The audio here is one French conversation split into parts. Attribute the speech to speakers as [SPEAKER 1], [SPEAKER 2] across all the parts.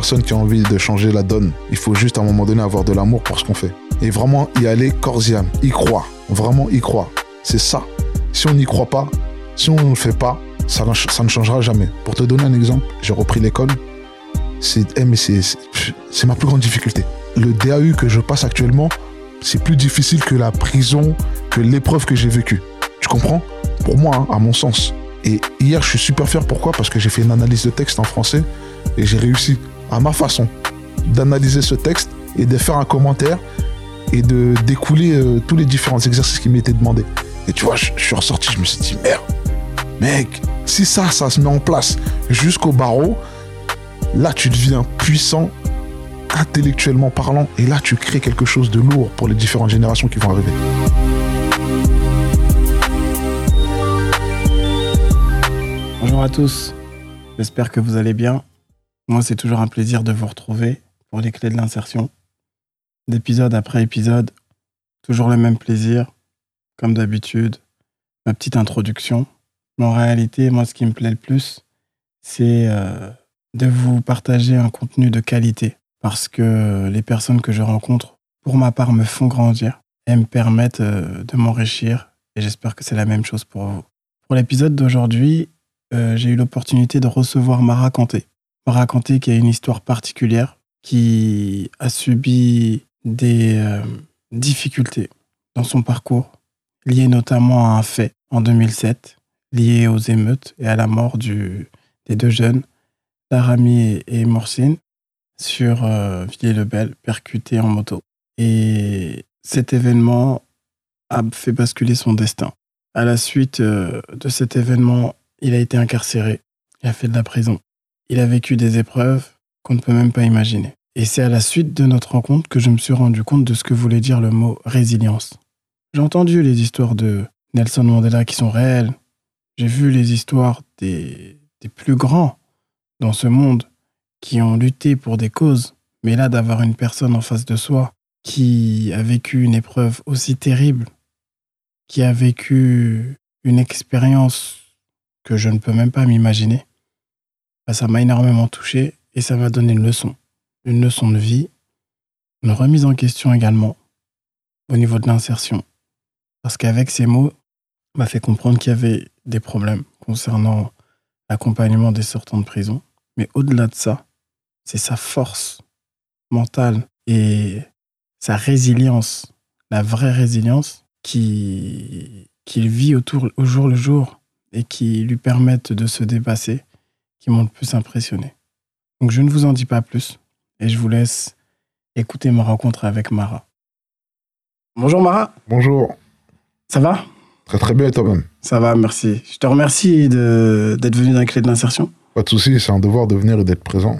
[SPEAKER 1] qui a envie de changer la donne. Il faut juste à un moment donné avoir de l'amour pour ce qu'on fait. Et vraiment y aller corps y croire. Vraiment y croire. C'est ça. Si on n'y croit pas, si on ne le fait pas, ça, ne- changera jamais. Pour te donner un exemple, j'ai repris l'école. C'est eh, c'est c'est ma plus grande difficulté. Le DAU que je passe actuellement, c'est plus difficile que la prison, que l'épreuve que j'ai vécue. Tu comprends? Pour moi, hein, à mon sens. Et hier, je suis super fier. Pourquoi? Parce que j'ai fait une analyse de texte en français et j'ai réussi, à ma façon, d'analyser ce texte et de faire un commentaire et de découler euh, tous les différents exercices qui m'étaient demandés. Et tu vois, je, je suis ressorti, je me suis dit, merde, mec, si ça, ça se met en place jusqu'au barreau, là, tu deviens puissant intellectuellement parlant et là, tu crées quelque chose de lourd pour les différentes générations qui vont arriver.
[SPEAKER 2] Bonjour à tous, j'espère que vous allez bien. Moi, c'est toujours un plaisir de vous retrouver pour les clés de l'insertion. D'épisode après épisode, toujours le même plaisir, comme d'habitude, ma petite introduction. Mais en réalité, moi, ce qui me plaît le plus, c'est euh, de vous partager un contenu de qualité. Parce que les personnes que je rencontre, pour ma part, me font grandir et me permettent euh, de m'enrichir. Et j'espère que c'est la même chose pour vous. Pour l'épisode d'aujourd'hui, euh, j'ai eu l'opportunité de recevoir Mara Kanté. Mara Kanté qui a une histoire particulière, qui a subi des euh, difficultés dans son parcours, liées notamment à un fait en 2007, lié aux émeutes et à la mort du- des deux jeunes, Larami et, et Morcine, sur euh, Villiers-le-Bel, percutés en moto. Et cet événement a fait basculer son destin. À la suite euh, de cet événement, il a été incarcéré, il a fait de la prison. Il a vécu des épreuves qu'on ne peut même pas imaginer. Et c'est à la suite de notre rencontre que je me suis rendu compte de ce que voulait dire le mot résilience. J'ai entendu les histoires de Nelson Mandela qui sont réelles. J'ai vu les histoires des, plus grands dans ce monde qui ont lutté pour des causes. Mais là, d'avoir une personne en face de soi qui a vécu une épreuve aussi terrible, qui a vécu une expérience que je ne peux même pas m'imaginer, bah, ça m'a énormément touché et ça m'a donné une leçon. Une leçon de vie, une remise en question également au niveau de l'insertion. Parce qu'avec ces mots, m'a fait comprendre qu'il y avait des problèmes concernant l'accompagnement des sortants de prison. Mais au-delà de ça, c'est sa force mentale et sa résilience, la vraie résilience qui qu'il vit autour, au jour le jour et qui lui permettent de se dépasser, qui m'ont le plus impressionné. Donc je ne vous en dis pas plus et je vous laisse écouter ma rencontre avec Mara. Bonjour Mara,
[SPEAKER 1] Bonjour.
[SPEAKER 2] ça va?
[SPEAKER 1] Très très bien toi-même?
[SPEAKER 2] Ça va, merci. Je te remercie d'être venu dans les clés de l'insertion.
[SPEAKER 1] Pas de souci, c'est un devoir de venir et d'être présent.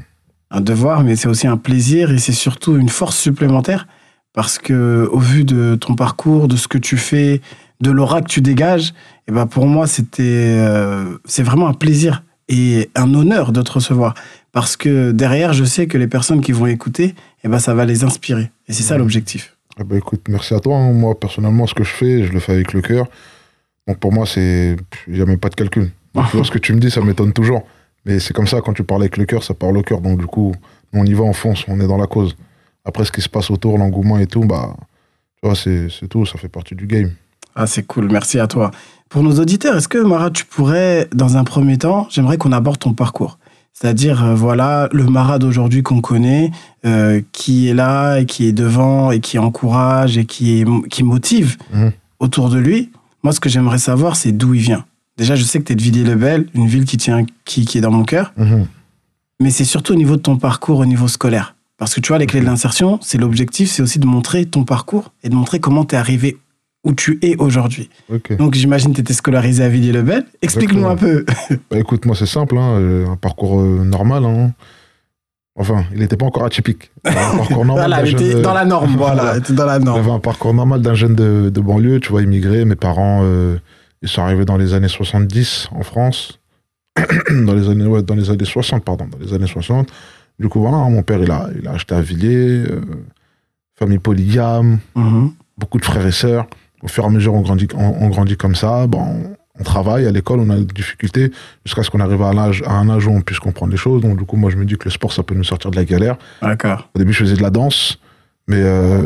[SPEAKER 2] Un devoir, mais c'est aussi un plaisir et c'est surtout une force supplémentaire parce que au vu de ton parcours, de ce que tu fais, de l'aura que tu dégages, et ben pour moi c'était euh, c'est vraiment un plaisir et un honneur de te recevoir parce que derrière je sais que les personnes qui vont écouter, et ben ça va les inspirer et c'est ça l'objectif.
[SPEAKER 1] Eh ben, écoute, merci à toi. hein. Moi, personnellement, ce que je fais, je le fais avec le cœur. Donc pour moi, c'est. Il n'y a même pas de calcul. Donc, ce que tu me dis, ça m'étonne toujours. Mais c'est comme ça, quand tu parles avec le cœur, ça parle au cœur. Donc du coup, on y va, on fonce, on est dans la cause. Après, ce qui se passe autour, l'engouement et tout, bah. Tu vois, c'est c'est tout, ça fait partie du game.
[SPEAKER 2] Ah, c'est cool, merci à toi. Pour nos auditeurs, est-ce que Mara, tu pourrais, dans un premier temps, j'aimerais qu'on aborde ton parcours? C'est-à-dire, euh, voilà, le Mara d'aujourd'hui qu'on connaît, euh, qui est là, et qui est devant, et qui encourage, et qui, est, qui motive
[SPEAKER 1] Mhm.
[SPEAKER 2] autour de lui. Moi, ce que j'aimerais savoir, c'est d'où il vient. Déjà, je sais que tu es de Villiers-le-Bel, une ville qui, tient, qui, qui est dans mon cœur,
[SPEAKER 1] Mhm.
[SPEAKER 2] mais c'est surtout au niveau de ton parcours, au niveau scolaire. Parce que tu vois, les clés de l'insertion, c'est l'objectif, c'est aussi de montrer ton parcours et de montrer comment tu es arrivé où tu es aujourd'hui. Donc j'imagine que tu étais scolarisé à Villiers-le-Bel. Explique-nous un peu.
[SPEAKER 1] Bah, écoute, moi, c'est simple, hein, euh, un parcours euh, normal. hein. Enfin, il n'était pas encore atypique. Un parcours normal
[SPEAKER 2] voilà, était
[SPEAKER 1] jeune,
[SPEAKER 2] dans la norme. Voilà, dans la norme.
[SPEAKER 1] J'avais un parcours normal d'un jeune de, de banlieue, tu vois, immigré. Mes parents, euh, ils sont arrivés dans les années 70 en France. dans, les années, ouais, dans les années 60, pardon, dans les années 60. Du coup, voilà, mon père, il a, il a acheté à Villiers, euh, famille polygame,
[SPEAKER 2] Mhm.
[SPEAKER 1] beaucoup de frères et sœurs. Au fur et à mesure, on grandit, on, on grandit comme ça. Bon, on travaille à l'école, on a des difficultés, jusqu'à ce qu'on arrive à un, âge, à un âge où on puisse comprendre les choses. Donc, du coup, moi, je me dis que le sport, ça peut nous sortir de la galère.
[SPEAKER 2] D'accord.
[SPEAKER 1] Au début, je faisais de la danse, mais euh,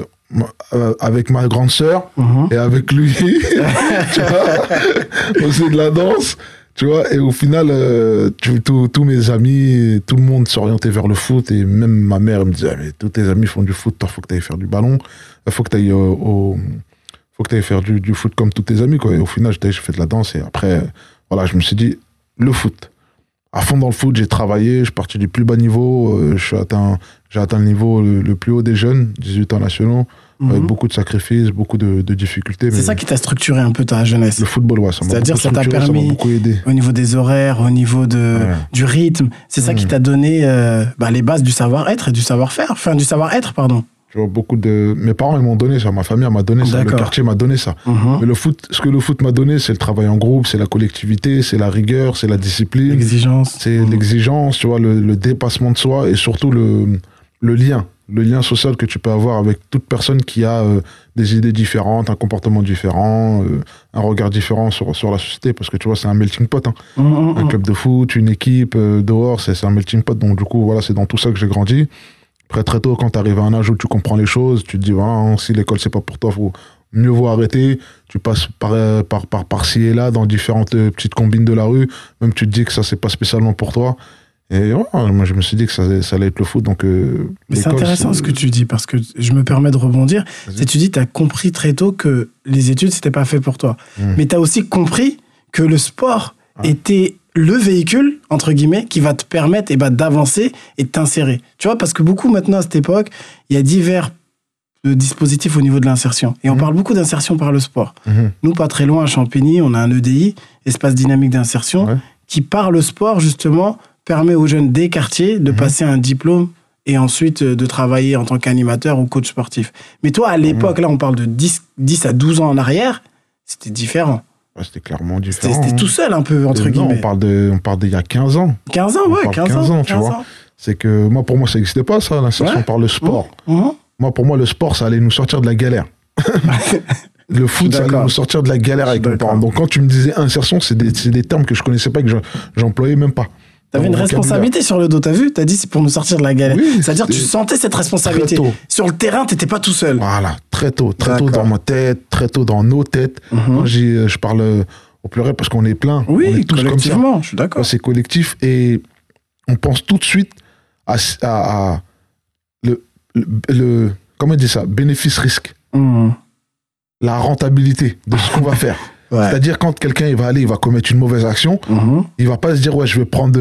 [SPEAKER 1] euh, avec ma grande sœur
[SPEAKER 2] Mhm.
[SPEAKER 1] et avec lui, tu vois, on faisait de la danse. Tu vois, et au final, euh, tous mes amis, tout le monde s'orientait vers le foot, et même ma mère me disait, Ah, mais tous tes amis font du foot, toi, faut que tu ailles faire du ballon, il faut que tu ailles au, faut que tu faire du, du foot comme tous tes amis, quoi. Et au final, j'étais- j'ai fait de la danse, et après, voilà, je me suis dit, le foot. À fond dans le foot, j'ai travaillé, je suis parti du plus bas niveau, euh, je suis atteint, j'ai atteint le niveau le, le plus haut des jeunes, 18 ans nationaux, avec
[SPEAKER 2] Mhm.
[SPEAKER 1] beaucoup de sacrifices, beaucoup de, de difficultés.
[SPEAKER 2] C'est ça qui t'a structuré un peu ta jeunesse.
[SPEAKER 1] Le football, ouais, ça m'a
[SPEAKER 2] C'est-à-dire, ça t'a permis-
[SPEAKER 1] Ça m'a beaucoup aidé.
[SPEAKER 2] Au niveau des horaires, au niveau de,
[SPEAKER 1] Ouais.
[SPEAKER 2] du rythme, c'est ça qui
[SPEAKER 1] Mhm.
[SPEAKER 2] t'a donné euh, bah, les bases du savoir-être et du savoir-faire. Enfin, du savoir-être, pardon.
[SPEAKER 1] Tu vois, beaucoup de... Mes parents, ils m'ont donné ça, ma famille m'a donné ça, le quartier m'a donné ça.
[SPEAKER 2] Mhm.
[SPEAKER 1] Mais le foot, ce que le foot m'a donné, c'est le travail en groupe, c'est la collectivité, c'est la rigueur, c'est la discipline,
[SPEAKER 2] L'exigence.
[SPEAKER 1] c'est
[SPEAKER 2] Mhm.
[SPEAKER 1] l'exigence, tu vois, le, le dépassement de soi et surtout le, le lien, le lien social que tu peux avoir avec toute personne qui a euh, des idées différentes, un comportement différent, euh, un regard différent sur, sur la société, parce que tu vois, c'est un melting pot. hein.
[SPEAKER 2] Mhm,
[SPEAKER 1] Un club de foot, une équipe, euh, dehors, c'est c'est un melting pot. Donc, du coup, voilà, c'est dans tout ça que j'ai grandi. Après, très tôt, quand tu arrives à un âge où tu comprends les choses, tu te dis, hein, si l'école, c'est pas pour toi, faut mieux vaut arrêter. Tu passes par, euh, par, par, par ci et là, dans différentes euh, petites combines de la rue. Même tu te dis que ça, c'est pas spécialement pour toi. Et moi, je me suis dit que ça, ça allait être le foot. Donc, euh,
[SPEAKER 2] Mais c'est intéressant ce que tu dis parce que je me permets de rebondir. C'est tu dis, tu as compris très tôt que les études, c'était pas fait pour toi.
[SPEAKER 1] Mhm.
[SPEAKER 2] Mais tu as aussi compris que le sport était le véhicule, entre guillemets, qui va te permettre eh ben, d'avancer et de t'insérer. Tu vois, parce que beaucoup maintenant à cette époque, il y a divers euh, dispositifs au niveau de l'insertion. Et on
[SPEAKER 1] Mhm.
[SPEAKER 2] parle beaucoup d'insertion par le sport.
[SPEAKER 1] Mhm.
[SPEAKER 2] Nous, pas très loin à Champigny, on a un EDI, espace dynamique d'insertion,
[SPEAKER 1] Ouais.
[SPEAKER 2] qui par le sport, justement, permet aux jeunes des quartiers de
[SPEAKER 1] Mhm.
[SPEAKER 2] passer un diplôme et ensuite euh, de travailler en tant qu'animateur ou coach sportif. Mais toi, à l'époque, là, on parle de 10, 10 à 12 ans en arrière, c'était différent.
[SPEAKER 1] Ouais, C'était clairement différent.
[SPEAKER 2] c'était
[SPEAKER 1] hein.
[SPEAKER 2] tout seul, un peu, entre
[SPEAKER 1] Euh, non,
[SPEAKER 2] guillemets.
[SPEAKER 1] on parle de, on parle d'il y a 15 ans.
[SPEAKER 2] 15 ans,
[SPEAKER 1] on
[SPEAKER 2] ouais,
[SPEAKER 1] parle
[SPEAKER 2] 15,
[SPEAKER 1] 15
[SPEAKER 2] ans.
[SPEAKER 1] tu vois. C'est que moi, pour moi, ça n'existait pas, ça, l'insertion
[SPEAKER 2] Ouais.
[SPEAKER 1] par le sport.
[SPEAKER 2] Mhm.
[SPEAKER 1] Moi, pour moi, le sport, ça allait nous sortir de la galère. le foot, ça allait nous sortir de la galère avec mes parents. Donc, quand tu me disais insertion, c'est des, des termes que je connaissais pas, que je- j'employais même pas.
[SPEAKER 2] T'avais une responsabilité sur le dos, t'as vu? T'as dit c'est pour nous sortir de la galère.
[SPEAKER 1] Oui,
[SPEAKER 2] C'est-à-dire tu sentais cette responsabilité.
[SPEAKER 1] Très tôt.
[SPEAKER 2] Sur le terrain, t'étais pas tout seul.
[SPEAKER 1] Voilà, très tôt. Très tôt dans ma tête, très tôt dans nos têtes.
[SPEAKER 2] Mhm.
[SPEAKER 1] Dis, euh, je parle euh, au pluriel parce qu'on est plein. on
[SPEAKER 2] Oui,
[SPEAKER 1] est tous comme ça.
[SPEAKER 2] collectivement, je suis d'accord.
[SPEAKER 1] C'est collectif et on pense tout de suite à, à- à le, le, le- comment on dit ça? Bénéfice-risque,
[SPEAKER 2] Mhm.
[SPEAKER 1] la rentabilité de ce qu'on va faire.
[SPEAKER 2] Ouais.
[SPEAKER 1] C'est-à-dire quand quelqu'un il va aller, il va commettre une mauvaise action,
[SPEAKER 2] Mhm.
[SPEAKER 1] il va pas se dire ouais je vais prendre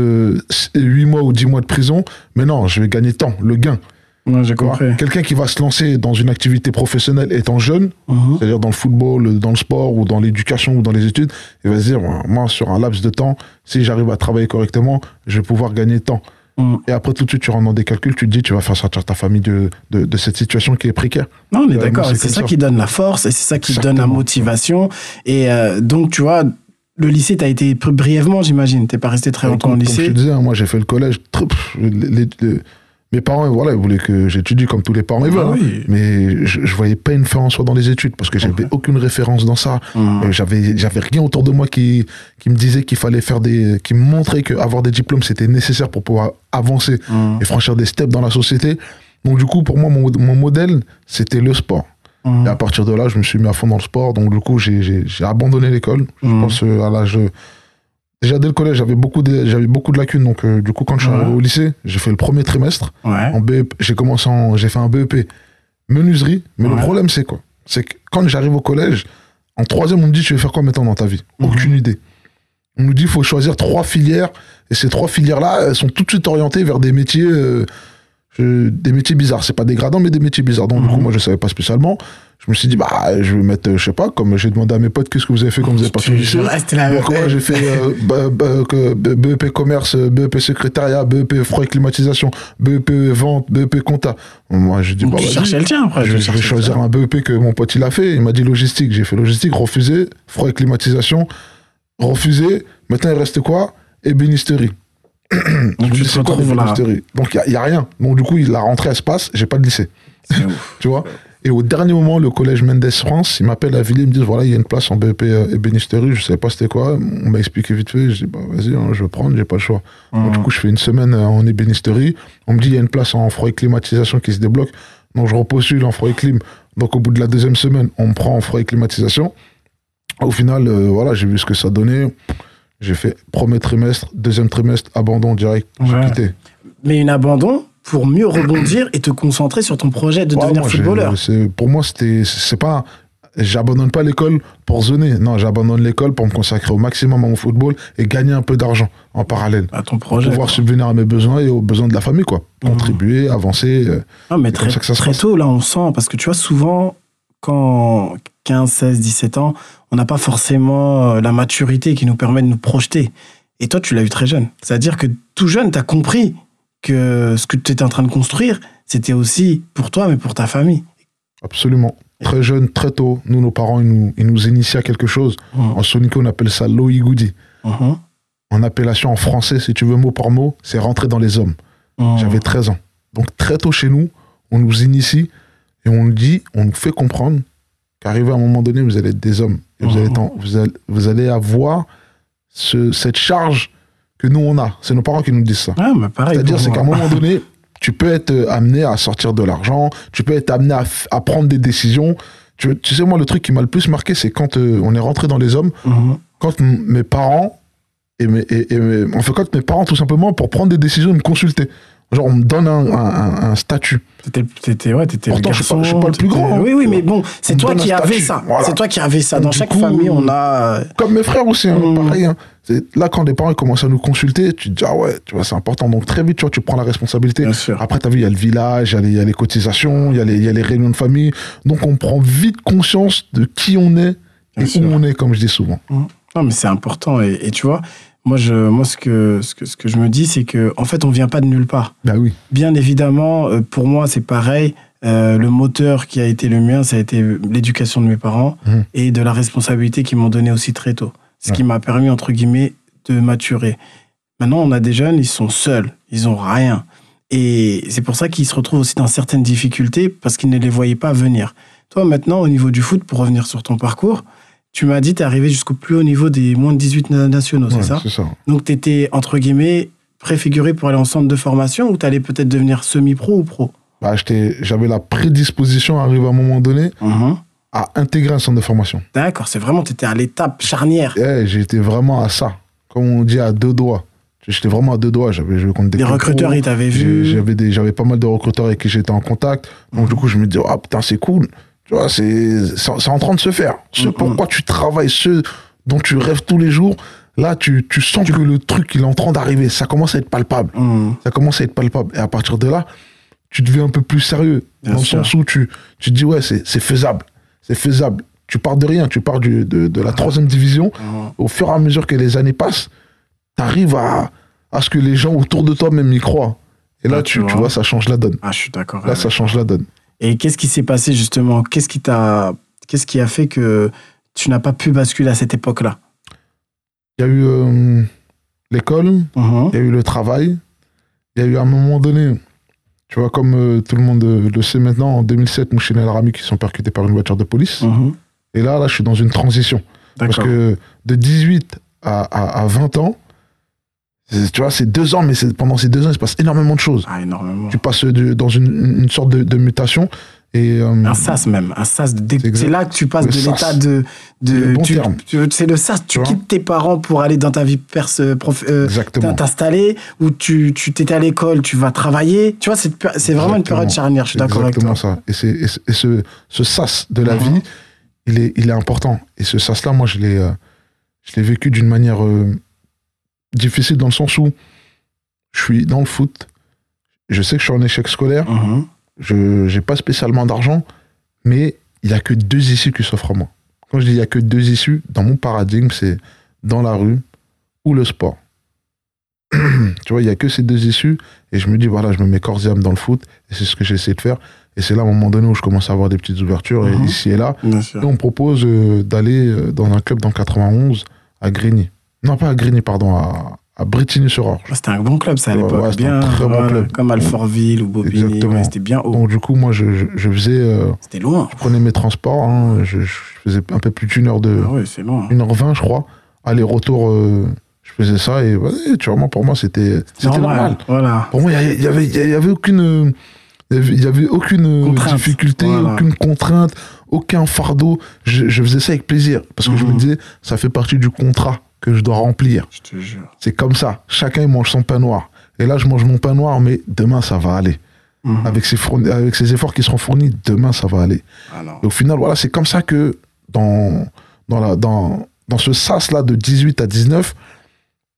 [SPEAKER 1] 8 mois ou 10 mois de prison, mais non, je vais gagner temps, le gain.
[SPEAKER 2] Ouais, j'ai
[SPEAKER 1] tu vois?
[SPEAKER 2] compris.
[SPEAKER 1] Quelqu'un qui va se lancer dans une activité professionnelle étant jeune,
[SPEAKER 2] Mhm.
[SPEAKER 1] c'est-à-dire dans le football, dans le sport ou dans l'éducation ou dans les études, il va se dire moi, moi, sur un laps de temps, si j'arrive à travailler correctement, je vais pouvoir gagner temps.
[SPEAKER 2] Mhm.
[SPEAKER 1] Et après tout de suite tu rentres dans des calculs, tu te dis tu vas faire sortir ta famille de, de, de cette situation qui est précaire.
[SPEAKER 2] Non, on est
[SPEAKER 1] Ouais,
[SPEAKER 2] d'accord.
[SPEAKER 1] c'est
[SPEAKER 2] ça
[SPEAKER 1] ça.
[SPEAKER 2] qui donne la force et c'est ça qui donne la motivation. Et euh, donc, tu vois, le lycée, t'as été pr- brièvement, j'imagine. T'es pas resté très longtemps au
[SPEAKER 1] comme je
[SPEAKER 2] lycée.
[SPEAKER 1] te disais, hein, moi j'ai fait le collège. très- pff, les- les- les- mes parents, voilà, ils voulaient que j'étudie comme tous les parents ils veulent.
[SPEAKER 2] Ah
[SPEAKER 1] hein.
[SPEAKER 2] oui.
[SPEAKER 1] Mais je, je voyais pas une fin en soi dans les études parce que j'avais aucune référence dans ça. Euh, J'avais, j'avais rien autour de moi qui, qui me disait qu'il fallait faire des, qui me montrait qu'avoir des diplômes c'était nécessaire pour pouvoir avancer
[SPEAKER 2] Mhm.
[SPEAKER 1] et franchir des steps dans la société. Donc du coup, pour moi, mon, mon modèle, c'était le sport. Et à partir de là, je me suis mis à fond dans le sport. Donc du coup, j'ai, abandonné l'école. Je pense euh, à l'âge. Déjà dès le collège, j'avais beaucoup de, j'avais beaucoup de lacunes. Donc euh, du coup, quand je suis arrivé au lycée, j'ai fait le premier trimestre.
[SPEAKER 2] Ouais.
[SPEAKER 1] En BEP, j'ai commencé en, j'ai fait un BEP menuiserie. Mais
[SPEAKER 2] Ouais.
[SPEAKER 1] le problème, c'est quoi? C'est que quand j'arrive au collège, en troisième, on me dit tu veux faire quoi maintenant dans ta vie?
[SPEAKER 2] Mhm.
[SPEAKER 1] Aucune idée. On nous dit il faut choisir trois filières. Et ces trois filières-là, elles sont tout de suite orientées vers des métiers, euh, des métiers bizarres. C'est pas dégradant, mais des métiers bizarres. Donc, du coup,
[SPEAKER 2] Mhm.
[SPEAKER 1] moi, je savais pas spécialement. Je me suis dit, bah, je vais mettre, euh, je sais pas, comme j'ai demandé à mes potes, qu'est-ce que vous avez fait quand vous avez passé
[SPEAKER 2] Tu-
[SPEAKER 1] lycée
[SPEAKER 2] je reste là.
[SPEAKER 1] donc, ouais, j'ai fait euh, bah, bah, que- BEP commerce, BEP secrétariat, BEP froid et climatisation, BEP vente, BEP compta. Moi, j'ai dit, bah,
[SPEAKER 2] tu
[SPEAKER 1] vas-y.
[SPEAKER 2] cherchais le tien après.
[SPEAKER 1] je, je vais
[SPEAKER 2] le
[SPEAKER 1] choisir un BEP que mon pote il a fait. Il m'a dit logistique. J'ai fait logistique, refusé. Froid et climatisation, refusé. Maintenant, il reste quoi? Ébénisterie.
[SPEAKER 2] Donc, tu te retrouves là.
[SPEAKER 1] Donc, il n'y a, rien. Donc, du coup, la rentrée, elle se passe. J'ai pas de lycée.
[SPEAKER 2] Ouf.
[SPEAKER 1] Tu vois Et au dernier moment, le collège Mendes France, il m'appelle à Villiers, il me dit voilà, il y a une place en BEP euh, ébénisterie, je savais pas c'était quoi. On m'a expliqué vite fait, je dis bah vas-y, hein, je vais prendre, j'ai pas le choix. Donc, du coup, je fais une semaine euh, en ébénisterie. On me dit il y a une place en froid et climatisation qui se débloque. Donc je repostule en froid et clim. Donc au bout de la deuxième semaine, on me prend en froid et climatisation. Au final, euh, voilà, j'ai vu ce que ça donnait. J'ai fait premier trimestre, deuxième trimestre, abandon direct. J'ai
[SPEAKER 2] Ouais.
[SPEAKER 1] quitté.
[SPEAKER 2] Mais une abandon pour mieux rebondir et te concentrer sur ton projet de
[SPEAKER 1] Ouais,
[SPEAKER 2] devenir
[SPEAKER 1] moi,
[SPEAKER 2] footballeur.
[SPEAKER 1] Pour moi, c'était, c'est pas, j'abandonne pas l'école pour zoner. Non, j'abandonne l'école pour me consacrer au maximum à mon football et gagner un peu d'argent en parallèle.
[SPEAKER 2] À ton
[SPEAKER 1] Pour
[SPEAKER 2] projet.
[SPEAKER 1] pouvoir
[SPEAKER 2] quoi.
[SPEAKER 1] subvenir à mes besoins et aux besoins de la famille, quoi.
[SPEAKER 2] Mhm.
[SPEAKER 1] Contribuer, avancer. euh,
[SPEAKER 2] Non, mais très,
[SPEAKER 1] ça que ça
[SPEAKER 2] très tôt, là, on sent, parce que tu vois, souvent, quand 15, 16, 17 ans, on n'a pas forcément euh, la maturité qui nous permet de nous projeter. Et toi, tu l'as eu très jeune. C'est-à-dire que tout jeune, tu as compris que ce que tu étais en train de construire, c'était aussi pour toi, mais pour ta famille.
[SPEAKER 1] Absolument. Très jeune, très tôt, nous, nos parents, ils nous, ils nous initiaient à quelque chose. En sonico, on appelle ça l'oïgoudi.
[SPEAKER 2] Mhm.
[SPEAKER 1] En appellation en français, si tu veux, mot par mot, c'est rentrer dans les hommes.
[SPEAKER 2] Mhm.
[SPEAKER 1] J'avais 13 ans. Donc très tôt chez nous, on nous initie et on nous dit, on nous fait comprendre qu'arrivé à un moment donné, vous allez être des hommes. Et vous, allez, en- vous, allez, vous allez avoir ce- cette charge que nous, on a. C'est nos parents qui nous disent ça.
[SPEAKER 2] Ah.
[SPEAKER 1] C'est-à-dire, c'est qu'à un moment donné, tu peux être euh, amené à sortir de l'argent, tu peux être amené à, prendre des décisions. Tu, tu sais, moi, le truc qui m'a le plus marqué, c'est quand euh, on est rentré dans les hommes,
[SPEAKER 2] Mhm.
[SPEAKER 1] quand mes parents, et mes, et, et mes- en fait, quand mes parents, tout simplement, pour prendre des décisions, ils me consultaient. Genre, on me donne un, un- statut.
[SPEAKER 2] T'étais, ouais, t'étais le
[SPEAKER 1] Pourtant, je suis pas-
[SPEAKER 2] garçon.
[SPEAKER 1] je suis pas le plus grand, hein.
[SPEAKER 2] Oui, oui, mais bon, c'est toi qui avais ça.
[SPEAKER 1] voilà.
[SPEAKER 2] C'est toi qui avais ça. Dans
[SPEAKER 1] du
[SPEAKER 2] chaque
[SPEAKER 1] coup,
[SPEAKER 2] famille, on a. euh,
[SPEAKER 1] Comme mes frères aussi, hein,
[SPEAKER 2] Mhm.
[SPEAKER 1] pareil. hein. Là, quand les parents commencent à nous consulter, tu te dis, ah ouais, tu vois, c'est important. Donc, très vite, tu vois, tu prends la responsabilité.
[SPEAKER 2] Bien sûr.
[SPEAKER 1] Après, tu as vu, il y a le village, il y a les, il y a les cotisations, il y, a les- il y a les réunions de famille. Donc, on prend vite conscience de qui on est
[SPEAKER 2] Bien
[SPEAKER 1] et
[SPEAKER 2] sûr.
[SPEAKER 1] où on est, comme je dis souvent.
[SPEAKER 2] Non, mais c'est important. Et, et tu vois, moi, je, moi ce, que, ce, que, ce que je me dis, c'est que en fait, on vient pas de nulle part.
[SPEAKER 1] Bah oui.
[SPEAKER 2] Bien évidemment, euh, pour moi, c'est pareil. Euh, le moteur qui a été le mien, ça a été l'éducation de mes parents
[SPEAKER 1] Mhm.
[SPEAKER 2] et de la responsabilité qu'ils m'ont donnée aussi très tôt. Ce qui m'a permis, entre guillemets, de maturer. Maintenant, on a des jeunes, ils sont seuls, ils ont rien. Et c'est pour ça qu'ils se retrouvent aussi dans certaines difficultés parce qu'ils ne les voyaient pas venir. Toi, maintenant, au niveau du foot, pour revenir sur ton parcours, tu m'as dit, tu es arrivé jusqu'au plus haut niveau des moins de 18 na- nationaux,
[SPEAKER 1] Ouais,
[SPEAKER 2] c'est ça
[SPEAKER 1] C'est ça.
[SPEAKER 2] Donc, tu étais, entre guillemets, préfiguré pour aller en centre de formation ou tu allais peut-être devenir semi-pro ou pro?
[SPEAKER 1] Bah, J'avais la prédisposition à arriver à un moment donné à intégrer un centre de formation.
[SPEAKER 2] D'accord, c'est vraiment, tu étais à l'étape charnière.
[SPEAKER 1] Eh, J'étais vraiment à ça. Comme on dit, à deux doigts. J'étais vraiment à deux doigts. J'avais joué contre des
[SPEAKER 2] Les
[SPEAKER 1] clubs
[SPEAKER 2] recruteurs, ils t'avaient vu.
[SPEAKER 1] J'avais des- j'avais pas mal de recruteurs avec qui j'étais en contact. Donc, du coup, je me disais, ah putain, c'est cool. Tu vois, c'est c'est en train de se faire. Ce
[SPEAKER 2] Mhm.
[SPEAKER 1] pourquoi tu travailles, ce dont tu rêves tous les jours, là, tu, tu sens que le truc, il est en train d'arriver. Ça commence à être palpable.
[SPEAKER 2] Hum,
[SPEAKER 1] Ça commence à être palpable. Et à partir de là, tu deviens un peu plus sérieux.
[SPEAKER 2] Bien
[SPEAKER 1] dans
[SPEAKER 2] sûr.
[SPEAKER 1] le sens où tu, tu te dis, ouais, c'est c'est faisable. C'est faisable. Tu pars de rien. Tu pars du, de, de la troisième division
[SPEAKER 2] hum.
[SPEAKER 1] au fur et à mesure que les années passent, tu arrives à, à ce que les gens autour de toi même y croient. Et là, tu,
[SPEAKER 2] tu vois.
[SPEAKER 1] vois, ça change la donne.
[SPEAKER 2] Ah, je suis d'accord.
[SPEAKER 1] Là, ça change la donne.
[SPEAKER 2] Et qu'est-ce qui s'est passé justement? Qu'est-ce qui t'a, qu'est-ce qui a fait que tu n'as pas pu basculer à cette époque-là?
[SPEAKER 1] Il y a eu euh, l'école,
[SPEAKER 2] Mhm.
[SPEAKER 1] il y a eu le travail, il y a eu à un moment donné, tu vois, comme euh, tout le monde euh, le sait maintenant, en 2007, Mouchine et Rami qui sont percutés par une voiture de police.
[SPEAKER 2] Mhm.
[SPEAKER 1] Et là, là, je suis dans une transition. Parce que de 18 à, à, à 20 ans, tu vois, c'est deux ans, mais pendant ces deux ans, il se passe énormément de choses.
[SPEAKER 2] Ah, énormément.
[SPEAKER 1] Tu passes de- dans une, une sorte de, de mutation. Et, euh,
[SPEAKER 2] Un sas même, un sas.
[SPEAKER 1] C'est
[SPEAKER 2] là que tu passes de l'état de, de
[SPEAKER 1] bon
[SPEAKER 2] c'est le sas. Tu quittes tes parents pour aller dans ta vie perse, prof, euh,
[SPEAKER 1] exactement.
[SPEAKER 2] t'installer ou tu tu t'étais à l'école, tu vas travailler. Tu vois, c'est vraiment une
[SPEAKER 1] Exactement.
[SPEAKER 2] période charnière. Je suis d'accord avec
[SPEAKER 1] exactement
[SPEAKER 2] toi.
[SPEAKER 1] ça. Et, ce- et ce, ce sas de la
[SPEAKER 2] Mhm.
[SPEAKER 1] vie, il est, il est important. Et ce sas-là, moi, je l'ai, euh, l'ai vécu d'une manière euh, difficile dans le sens où je suis dans le foot. Je sais que je suis en échec scolaire.
[SPEAKER 2] Mhm.
[SPEAKER 1] Je n'ai pas spécialement d'argent, mais il n'y a que deux issues qui s'offrent à moi. Quand je dis il n'y a que deux issues, dans mon paradigme, c'est dans la rue ou le sport. tu vois, il n'y a que ces deux issues. Et je me dis, voilà, je me mets corps et âme dans le foot. Et c'est ce que j'ai essayé de faire. Et c'est là, à un moment donné, où je commence à avoir des petites ouvertures, et
[SPEAKER 2] Mhm.
[SPEAKER 1] ici et là. Et on me propose euh, d'aller euh, dans un club dans 91 à Grigny. Non, pas à Grigny, pardon, à, à Bretigny-sur-Orge.
[SPEAKER 2] Ouais, C'était un bon club, ça, à l'époque.
[SPEAKER 1] ouais, c'était
[SPEAKER 2] bien,
[SPEAKER 1] un très bon
[SPEAKER 2] voilà,
[SPEAKER 1] club.
[SPEAKER 2] Comme Alfortville ou Bobigny. Ouais, C'était bien haut.
[SPEAKER 1] Donc du coup, moi, je, je, je faisais, euh,
[SPEAKER 2] C'était loin.
[SPEAKER 1] je prenais mes transports, hein, je, je faisais un peu plus d'une heure de,
[SPEAKER 2] Ah ouais, c'est loin.
[SPEAKER 1] une heure vingt, je crois, aller-retour. euh, je faisais ça et tu vois, moi, pour moi, c'était, c'était normal.
[SPEAKER 2] Voilà.
[SPEAKER 1] Pour moi, il y avait- y avait, il y avait aucune, il y avait- aucune
[SPEAKER 2] Contrainte.
[SPEAKER 1] difficulté,
[SPEAKER 2] Voilà.
[SPEAKER 1] aucune contrainte, aucun fardeau. Je, je faisais ça avec plaisir parce que je me
[SPEAKER 2] Mhm.
[SPEAKER 1] disais, ça fait partie du contrat que je dois remplir.
[SPEAKER 2] Je te jure.
[SPEAKER 1] C'est comme ça. Chacun il mange son pain noir. Et là, je mange mon pain noir, mais demain, ça va aller.
[SPEAKER 2] Mhm.
[SPEAKER 1] Avec ces, fourni- avec ces efforts qui seront fournis, demain, ça va aller.
[SPEAKER 2] Alors,
[SPEAKER 1] Et au final, voilà, c'est comme ça que dans, dans, la, dans, dans ce sas-là de 18 à 19,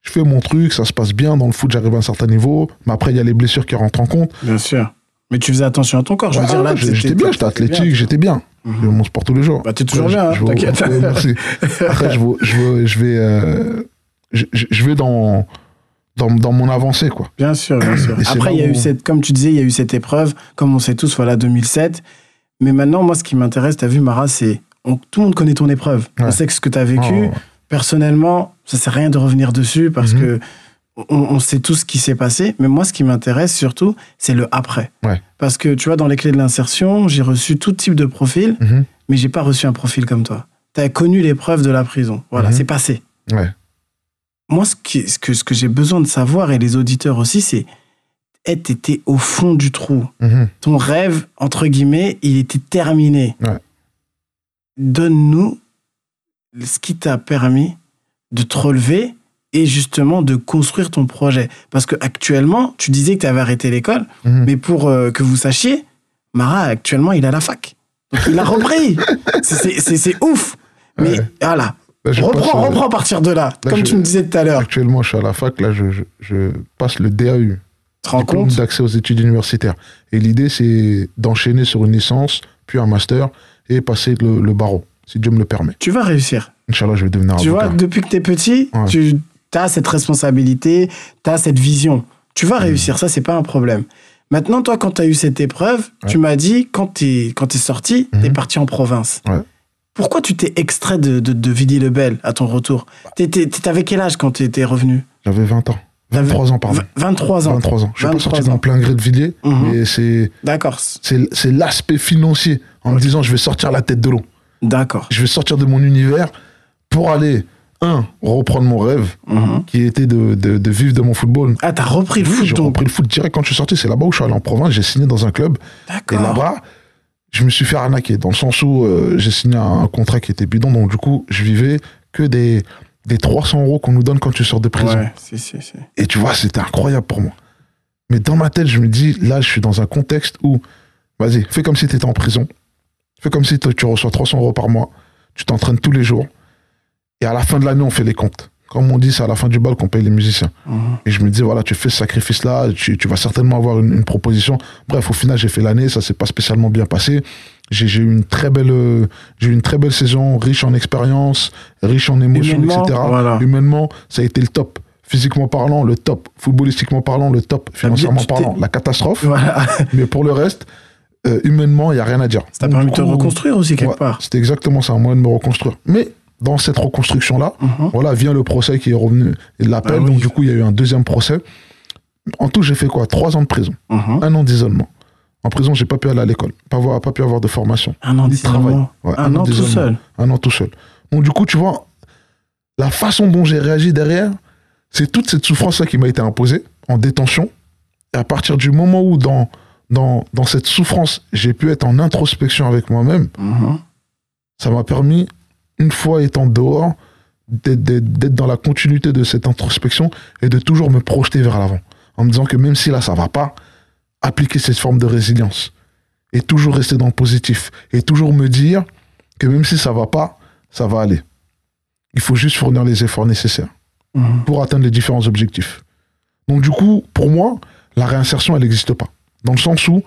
[SPEAKER 1] je fais mon truc, ça se passe bien. Dans le foot, j'arrive à un certain niveau. Mais après, il y a les blessures qui rentrent en compte.
[SPEAKER 2] bien sûr. Mais tu faisais attention à ton corps. Je veux dire, là,
[SPEAKER 1] j'étais bien, j'étais athlétique, j'étais bien. Je fais
[SPEAKER 2] Mhm.
[SPEAKER 1] mon sport tous les jours.
[SPEAKER 2] Bah, t'es toujours bien, hein, t'inquiète.
[SPEAKER 1] ouais, merci. Après, je vais, je vais, je vais, euh, je, je- je vais dans, dans, dans mon avancée, quoi.
[SPEAKER 2] Bien sûr, bien sûr.
[SPEAKER 1] Et
[SPEAKER 2] Après, il y a
[SPEAKER 1] où-
[SPEAKER 2] eu cette, comme tu disais, il y a eu cette épreuve, comme on sait tous, voilà, 2007. Mais maintenant, moi, ce qui m'intéresse, t'as vu, Mara, c'est on- tout le monde connaît ton épreuve. On sait que ce que t'as vécu.
[SPEAKER 1] Oh,
[SPEAKER 2] Personnellement, ça sert à rien de revenir dessus parce
[SPEAKER 1] Mhm.
[SPEAKER 2] que on, on sait tout ce qui s'est passé. Mais moi, ce qui m'intéresse surtout, c'est le après.
[SPEAKER 1] Ouais.
[SPEAKER 2] Parce que tu vois, dans les clés de l'insertion, j'ai reçu tout type de profil,
[SPEAKER 1] mhm,
[SPEAKER 2] mais j'ai pas reçu un profil comme toi. T'as connu l'épreuve de la prison. Voilà,
[SPEAKER 1] Mhm.
[SPEAKER 2] c'est passé.
[SPEAKER 1] ouais.
[SPEAKER 2] Moi, ce, qui- ce que, ce que j'ai besoin de savoir, et les auditeurs aussi, c'est t'étais au fond du trou.
[SPEAKER 1] mhm.
[SPEAKER 2] Ton rêve, entre guillemets, il était terminé.
[SPEAKER 1] Ouais.
[SPEAKER 2] Donne-nous ce qui t'a permis de te relever et justement de construire ton projet. Parce que actuellement, tu disais que tu avais arrêté l'école,
[SPEAKER 1] Mhm.
[SPEAKER 2] mais pour euh, que vous sachiez, Mara, actuellement, il est à la fac. Donc, il a repris. C'est- ouf. Mais
[SPEAKER 1] Ouais.
[SPEAKER 2] voilà,
[SPEAKER 1] Là,
[SPEAKER 2] reprends, reprends à partir de là,
[SPEAKER 1] là,
[SPEAKER 2] comme
[SPEAKER 1] je-
[SPEAKER 2] tu me disais tout à l'heure.
[SPEAKER 1] Actuellement, je suis à la fac. Là, je, je, je passe le DAU,
[SPEAKER 2] Tu compte?
[SPEAKER 1] d'accès aux études universitaires. Et l'idée, c'est d'enchaîner sur une licence, puis un master, et passer le, le barreau, si Dieu me le permet.
[SPEAKER 2] Tu vas réussir.
[SPEAKER 1] Inch'Allah, je vais devenir
[SPEAKER 2] Tu vois,
[SPEAKER 1] avocat.
[SPEAKER 2] depuis que tu es petit,
[SPEAKER 1] Ouais.
[SPEAKER 2] tu as cette responsabilité, tu as cette vision. Tu
[SPEAKER 1] Mmh.
[SPEAKER 2] vas réussir, ça, c'est pas un problème. Maintenant, toi, quand tu as eu cette épreuve,
[SPEAKER 1] Ouais.
[SPEAKER 2] tu m'as dit, quand tu es, quand es sorti, tu es
[SPEAKER 1] Mhm.
[SPEAKER 2] parti en province.
[SPEAKER 1] Ouais.
[SPEAKER 2] Pourquoi tu t'es extrait de, de, de Villiers-le-Bel à ton retour? T'avais quel âge quand tu étais revenu?
[SPEAKER 1] J'avais 20 ans.
[SPEAKER 2] T'avais-
[SPEAKER 1] 23 ans, pardon.
[SPEAKER 2] V- 23 ans.
[SPEAKER 1] 23 ans. Je suis pas
[SPEAKER 2] 23
[SPEAKER 1] sorti
[SPEAKER 2] ans.
[SPEAKER 1] dans plein gré de Villiers,
[SPEAKER 2] Mhm.
[SPEAKER 1] mais c'est
[SPEAKER 2] D'accord.
[SPEAKER 1] c'est c'est l'aspect financier en me disant je vais sortir la tête de l'eau.
[SPEAKER 2] D'accord.
[SPEAKER 1] Je vais sortir de mon univers pour aller, un, reprendre mon rêve
[SPEAKER 2] Mhm.
[SPEAKER 1] qui était de, de, de vivre de mon football.
[SPEAKER 2] Ah, t'as repris le
[SPEAKER 1] Oui,
[SPEAKER 2] foot,
[SPEAKER 1] j'ai repris le foot direct quand je suis sorti. C'est là-bas où je suis allé en province. J'ai signé dans un club. Et là-bas, je me suis fait arnaquer dans le sens où euh, j'ai signé un, contrat qui était bidon. Donc, du coup, je vivais que des, des 300 euros qu'on nous donne quand tu sors de prison.
[SPEAKER 2] Ouais, si, si, si.
[SPEAKER 1] Et tu vois, c'était incroyable pour moi. Mais dans ma tête, je me dis, là, je suis dans un contexte où, vas-y, fais comme si tu étais en prison. Fais comme si tu reçois 300 euros par mois. Tu t'entraînes tous les jours. Et à la fin de l'année, on fait les comptes. Comme on dit, c'est à la fin du bal qu'on paye les musiciens.
[SPEAKER 2] Mhm.
[SPEAKER 1] Et je me dis, voilà, tu fais ce sacrifice-là, tu, tu vas certainement avoir une, une proposition. Bref, au final, j'ai fait l'année, ça s'est pas spécialement bien passé. J'ai eu une très belle, j'ai eu une très belle saison, riche en expérience, riche en émotions,
[SPEAKER 2] Humainement,
[SPEAKER 1] etc.
[SPEAKER 2] voilà.
[SPEAKER 1] Humainement, ça a été le top. Physiquement parlant, le top. Footballistiquement parlant, le top. Financièrement parlant, la catastrophe.
[SPEAKER 2] Voilà.
[SPEAKER 1] Mais pour le reste, euh, humainement, il n'y a rien à dire.
[SPEAKER 2] Ça t'a permis de te reconstruire aussi quelque
[SPEAKER 1] ouais,
[SPEAKER 2] part.
[SPEAKER 1] C'était exactement ça, un moyen de me reconstruire. Mais dans cette reconstruction-là,
[SPEAKER 2] Mhm.
[SPEAKER 1] voilà, vient le procès qui est revenu et l'appel.
[SPEAKER 2] Ah oui.
[SPEAKER 1] Donc, du coup, il y a eu un deuxième procès. En tout, j'ai fait quoi? Trois ans de prison,
[SPEAKER 2] Mhm.
[SPEAKER 1] un an d'isolement. En prison, j'ai pas pu aller à l'école, pas, avoir- pas pu avoir de formation.
[SPEAKER 2] Un an
[SPEAKER 1] Ni de travail.
[SPEAKER 2] d'isolement.
[SPEAKER 1] Ouais,
[SPEAKER 2] Un an tout seul.
[SPEAKER 1] Un an tout seul. Donc, du coup, tu vois, la façon dont j'ai réagi derrière, c'est toute cette souffrance-là qui m'a été imposée en détention. Et à partir du moment où, dans, dans, dans cette souffrance, j'ai pu être en introspection avec moi-même,
[SPEAKER 2] Mhm.
[SPEAKER 1] ça m'a permis, une fois étant dehors, d'être- dans la continuité de cette introspection et de toujours me projeter vers l'avant. En me disant que même si là, ça va pas, appliquer cette forme de résilience. Et toujours rester dans le positif. Et toujours me dire que même si ça va pas, ça va aller. Il faut juste fournir les efforts nécessaires
[SPEAKER 2] Mhm.
[SPEAKER 1] pour atteindre les différents objectifs. Donc du coup, pour moi, la réinsertion, elle n'existe pas. Dans le sens où,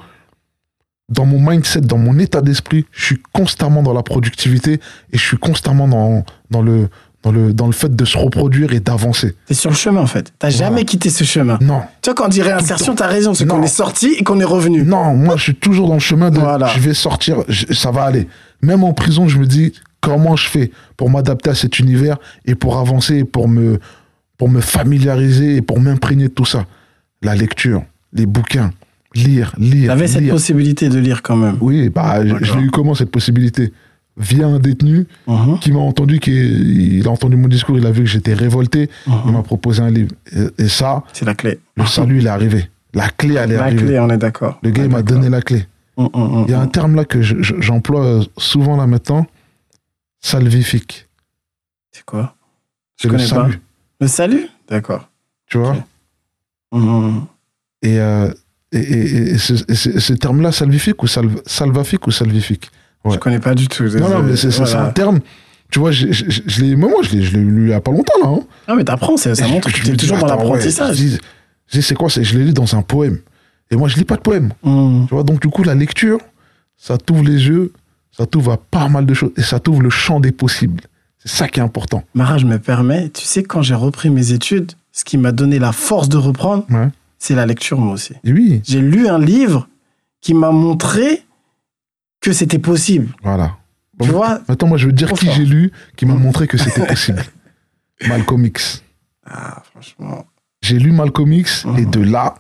[SPEAKER 1] dans mon mindset, dans mon état d'esprit, je suis constamment dans la productivité et je suis constamment dans, dans, le, dans, le, dans le fait de se reproduire et d'avancer.
[SPEAKER 2] T'es sur le chemin en fait. T'as
[SPEAKER 1] Voilà.
[SPEAKER 2] jamais quitté ce chemin.
[SPEAKER 1] Non,
[SPEAKER 2] Tu vois, quand on dit réinsertion, t'as raison. C'est qu'on est sorti et qu'on est revenu.
[SPEAKER 1] non, moi je suis toujours dans le chemin de
[SPEAKER 2] Voilà.
[SPEAKER 1] je vais sortir, je- ça va aller. Même en prison, je me dis comment je fais pour m'adapter à cet univers et pour avancer et pour me, pour me familiariser et pour m'imprégner de tout ça? La lecture, les bouquins, lire, lire.
[SPEAKER 2] T'avais cette possibilité de lire quand même.
[SPEAKER 1] Oui, bah, l'ai eu comment cette possibilité? Via un détenu
[SPEAKER 2] Mhm,
[SPEAKER 1] qui m'a entendu, qui il a entendu mon discours, il a vu que j'étais révolté, il
[SPEAKER 2] mhm.
[SPEAKER 1] m'a proposé un livre. Et, et ça,
[SPEAKER 2] C'est la clé.
[SPEAKER 1] le salut, il est arrivé. La clé, elle est
[SPEAKER 2] La
[SPEAKER 1] arrivée.
[SPEAKER 2] clé, on est d'accord.
[SPEAKER 1] Le gars, il m'a donné la clé.
[SPEAKER 2] Mhm, mhm,
[SPEAKER 1] Il y a un terme là que je- je- j'emploie souvent là maintenant, salvifique.
[SPEAKER 2] C'est quoi?
[SPEAKER 1] C'est
[SPEAKER 2] Je
[SPEAKER 1] le
[SPEAKER 2] connais pas.
[SPEAKER 1] salut,
[SPEAKER 2] Le salut? D'accord.
[SPEAKER 1] tu vois? Et, euh, et, et- et ce, ce- terme-là, salvifique ou salv- salvafique ou salvifique Ouais.
[SPEAKER 2] Je connais pas du tout.
[SPEAKER 1] Non, non, mais c'est
[SPEAKER 2] Voilà.
[SPEAKER 1] un terme. Tu vois, je, je- je- je l'ai, moi, je l'ai, lu il y a pas longtemps là. hein.
[SPEAKER 2] Non, mais t'apprends, ça, ça montre que tu es toujours dans
[SPEAKER 1] attends,
[SPEAKER 2] l'apprentissage.
[SPEAKER 1] je dis, je dis, c'est quoi Je l'ai lu dans un poème. Et moi, je lis pas de poème.
[SPEAKER 2] Mhm.
[SPEAKER 1] Tu vois, donc du coup, la lecture, ça t'ouvre les yeux, ça t'ouvre à pas mal de choses et ça t'ouvre le champ des possibles. C'est ça qui est important.
[SPEAKER 2] Mara, je me permets, tu sais, quand j'ai repris mes études, ce qui m'a donné la force de reprendre,
[SPEAKER 1] Ouais.
[SPEAKER 2] C'est la lecture, moi aussi.
[SPEAKER 1] Et oui,
[SPEAKER 2] J'ai lu un livre qui m'a montré que c'était possible.
[SPEAKER 1] voilà.
[SPEAKER 2] Tu vois
[SPEAKER 1] Maintenant, moi, je veux dire qui j'ai lu, qui m'a montré que c'était possible. Malcolm X.
[SPEAKER 2] Ah, franchement.
[SPEAKER 1] J'ai lu Malcolm X et
[SPEAKER 2] Mhm.
[SPEAKER 1] de là,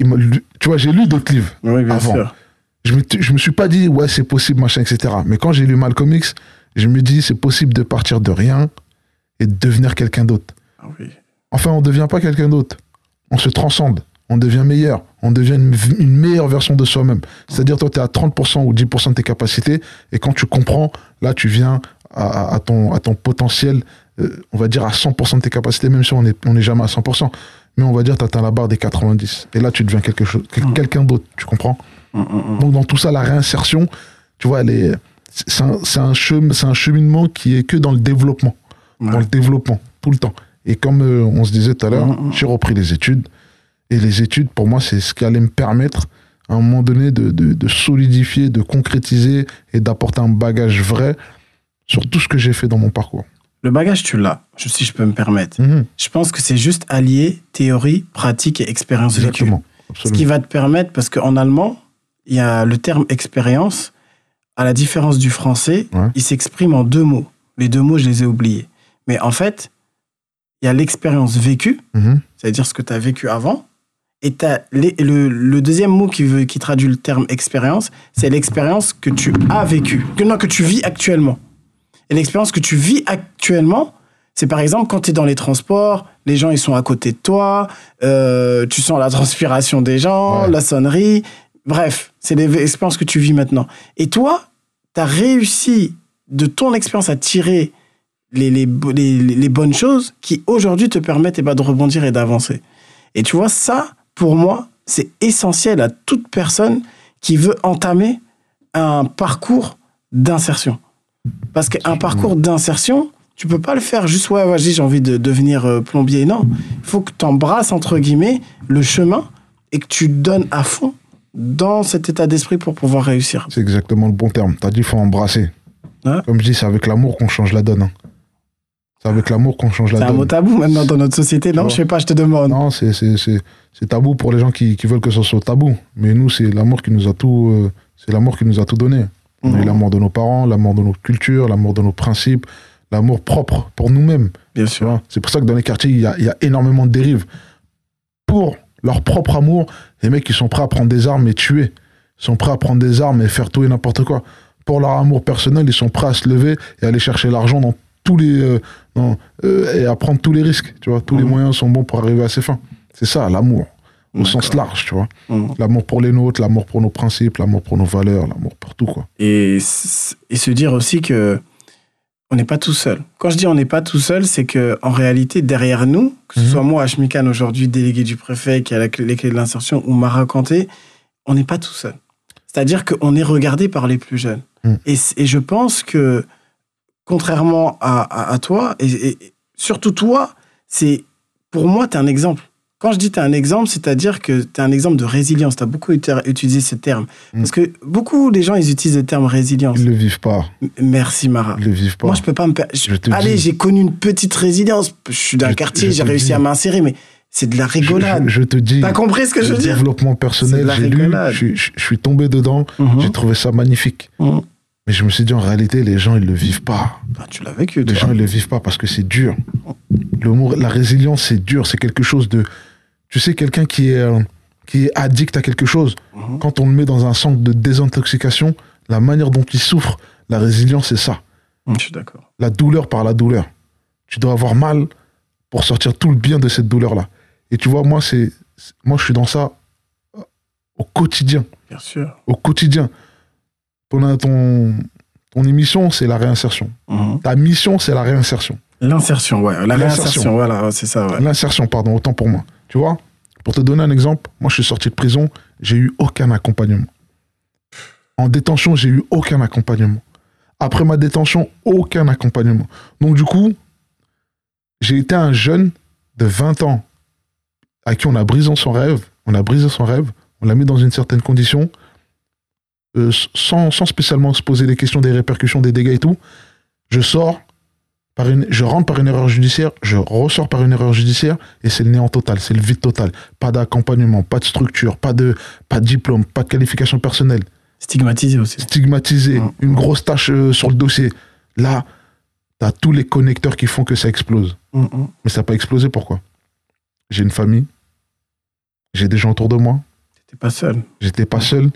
[SPEAKER 1] il m'a lu- tu vois, j'ai lu d'autres livres.
[SPEAKER 2] Oui, bien
[SPEAKER 1] Avant.
[SPEAKER 2] sûr.
[SPEAKER 1] Je me, je me suis pas dit, ouais, c'est possible, machin, etc. Mais quand j'ai lu Malcolm X, je me dis, c'est possible de partir de rien et de devenir quelqu'un d'autre.
[SPEAKER 2] Ah oui.
[SPEAKER 1] Enfin, on ne devient pas quelqu'un d'autre. On se transcende. On devient meilleur. On devient une, une meilleure version de soi-même. C'est-à-dire, toi, tu es à 30% ou 10% de tes capacités. Et quand tu comprends, là, tu viens à, ton, à ton potentiel, euh, on va dire à 100% de tes capacités, même si on n'est on jamais à 100%. Mais on va dire, tu atteins la barre des 90. Et là, tu deviens quelque chose,
[SPEAKER 2] Mm.
[SPEAKER 1] quelqu'un d'autre. Tu comprends?
[SPEAKER 2] Hum, hum.
[SPEAKER 1] donc dans tout ça, la réinsertion, tu vois, elle est, c'est un, c'est un, chem- c'est un cheminement qui est que dans le développement,
[SPEAKER 2] Ouais.
[SPEAKER 1] dans le développement, tout le temps. Et comme euh, on se disait tout à l'heure,
[SPEAKER 2] Mhm.
[SPEAKER 1] j'ai repris les études. Et les études, pour moi, c'est ce qui allait me permettre, à un moment donné, de, de, de solidifier, de concrétiser et d'apporter un bagage vrai sur tout ce que j'ai fait dans mon parcours.
[SPEAKER 2] Le bagage, tu l'as, je- si je peux me permettre.
[SPEAKER 1] Mhm.
[SPEAKER 2] Je pense que c'est juste allier théorie, pratique et expérience vécue.
[SPEAKER 1] Exactement.
[SPEAKER 2] Ce
[SPEAKER 1] Absolument.
[SPEAKER 2] qui va te permettre, parce qu'en allemand, il y a le terme expérience, à la différence du français,
[SPEAKER 1] Ouais.
[SPEAKER 2] il s'exprime en deux mots. Les deux mots, je les ai oubliés. Mais en fait, il y a l'expérience vécue,
[SPEAKER 1] Mhm.
[SPEAKER 2] c'est-à-dire ce que tu as vécu avant, et les- le, le deuxième mot qui, veut, qui traduit le terme expérience, c'est l'expérience que tu as vécue, que, non, que tu vis actuellement. Et l'expérience que tu vis actuellement, c'est par exemple quand tu es dans les transports, les gens ils sont à côté de toi, euh, tu sens la transpiration des gens,
[SPEAKER 1] Ouais.
[SPEAKER 2] la sonnerie, bref, c'est l'expérience que tu vis maintenant. Et toi, tu as réussi de ton expérience à tirer les, les, bo- les, les- les bonnes choses qui aujourd'hui te permettent eh ben, de rebondir et d'avancer. Et tu vois, ça, pour moi, c'est essentiel à toute personne qui veut entamer un parcours d'insertion. Parce qu'un parcours d'insertion, tu peux pas le faire juste, ouais, vas-y, j'ai envie de devenir euh, plombier. Non, il faut que tu embrasses, entre guillemets, le chemin et que tu donnes à fond dans cet état d'esprit pour pouvoir réussir.
[SPEAKER 1] C'est exactement le bon terme. Tu as dit, faut embrasser.
[SPEAKER 2] Ouais.
[SPEAKER 1] Comme je dis, c'est avec l'amour qu'on change la donne. hein. C'est avec l'amour qu'on change la
[SPEAKER 2] C'est un
[SPEAKER 1] donne.
[SPEAKER 2] mot tabou maintenant dans notre société, non? Je sais pas, je te demande.
[SPEAKER 1] Non, c'est, c'est, c'est, c'est tabou pour les gens qui, qui veulent que ce soit tabou. Mais nous, c'est l'amour qui nous a tout, euh, c'est l'amour qui nous a tout donné. On
[SPEAKER 2] Mhm.
[SPEAKER 1] l'amour de nos parents, l'amour de notre culture, l'amour de nos principes, l'amour propre pour nous-mêmes.
[SPEAKER 2] Bien sûr.
[SPEAKER 1] c'est pour ça que dans les quartiers, il y a, y a énormément de dérives. Pour leur propre amour, les mecs, ils sont prêts à prendre des armes et tuer. Ils sont prêts à prendre des armes et faire tout et n'importe quoi. Pour leur amour personnel, ils sont prêts à se lever et aller chercher l'argent dans tous les, euh, dans- euh, et à prendre tous les risques. Tu vois, tous les
[SPEAKER 2] Mhm.
[SPEAKER 1] moyens sont bons pour arriver à ses fins. C'est ça, l'amour, au sens large, tu vois.
[SPEAKER 2] Mhm.
[SPEAKER 1] L'amour pour les nôtres, l'amour pour nos principes, l'amour pour nos valeurs, l'amour pour tout, quoi.
[SPEAKER 2] et, et se dire aussi que on n'est pas tout seul. Quand je dis on n'est pas tout seul, c'est que en réalité derrière nous, que ce
[SPEAKER 1] Mhm.
[SPEAKER 2] soit moi, Hashmikan aujourd'hui, délégué du préfet qui a la clé- les clés de l'insertion, ou Mara Kanté, on n'est pas tout seul. C'est-à-dire qu'on est regardé par les plus jeunes.
[SPEAKER 1] Mhm.
[SPEAKER 2] Et, et je pense que contrairement à, à- à toi, et, surtout toi, c'est pour moi, tu es un exemple. Quand je dis tu es un exemple, c'est-à-dire que tu es un exemple de résilience. Tu as beaucoup uti- utilisé ce terme.
[SPEAKER 1] Mhm.
[SPEAKER 2] Parce que beaucoup des gens, ils utilisent le terme résilience.
[SPEAKER 1] Ils le vivent pas.
[SPEAKER 2] Merci Mara.
[SPEAKER 1] Ils le vivent pas.
[SPEAKER 2] Moi, je peux pas me je- Allez, j'ai connu une petite résilience. Je suis d'un quartier, j'ai réussi
[SPEAKER 1] dis.
[SPEAKER 2] à m'insérer, mais c'est de la rigolade.
[SPEAKER 1] Je, je te dis.
[SPEAKER 2] T'as compris ce que je veux dire?
[SPEAKER 1] Développement personnel, j'ai lu, je, suis- je- je suis tombé dedans,
[SPEAKER 2] Mhm.
[SPEAKER 1] j'ai trouvé ça magnifique.
[SPEAKER 2] Mhm.
[SPEAKER 1] Mais je me suis dit, en réalité, les gens, ils le vivent pas.
[SPEAKER 2] Ah, tu l'as vécu,
[SPEAKER 1] Les
[SPEAKER 2] toi.
[SPEAKER 1] gens, ils le vivent pas parce que c'est dur. La résilience, c'est dur. C'est quelque chose de. Tu sais, quelqu'un qui est, euh, qui est addict à quelque chose,
[SPEAKER 2] Mhm.
[SPEAKER 1] quand on le met dans un centre de désintoxication, la manière dont il souffre, la résilience, c'est ça.
[SPEAKER 2] Mm, Je suis d'accord.
[SPEAKER 1] La douleur par la douleur. Tu dois avoir mal pour sortir tout le bien de cette douleur-là. Et tu vois, moi, c'est, c'est- moi, je suis dans ça euh, au quotidien.
[SPEAKER 2] Bien sûr.
[SPEAKER 1] Au quotidien. Ton, ton, ton émission, c'est la réinsertion.
[SPEAKER 2] Mhm.
[SPEAKER 1] Ta mission, c'est la réinsertion.
[SPEAKER 2] L'insertion, ouais. La
[SPEAKER 1] L'insertion.
[SPEAKER 2] réinsertion, voilà, c'est ça, ouais.
[SPEAKER 1] L'insertion, pardon, autant pour moi. Tu vois Pour te donner un exemple, moi, je suis sorti de prison, j'ai eu aucun accompagnement. En détention, j'ai eu aucun accompagnement. Après ma détention, aucun accompagnement. Donc, du coup, j'ai été un jeune de 20 ans à qui on a brisé son rêve, on a brisé son rêve, on l'a mis dans une certaine condition, euh, sans, sans spécialement se poser les questions des répercussions, des dégâts et tout. Je sors, par une, je rentre par une erreur judiciaire, je ressors par une erreur judiciaire, et c'est le néant total, c'est le vide total. Pas d'accompagnement, pas de structure, pas de, pas de diplôme, pas de qualification personnelle
[SPEAKER 2] Stigmatisé aussi.
[SPEAKER 1] stigmatisé, une grosse tâche euh, sur le dossier. Là, t'as tous les connecteurs qui font que ça explose.
[SPEAKER 2] Mm, mm.
[SPEAKER 1] Mais ça n'a pas explosé, pourquoi? J'ai une famille, j'ai des gens autour de moi,
[SPEAKER 2] T'es pas seul.
[SPEAKER 1] j'étais pas seul.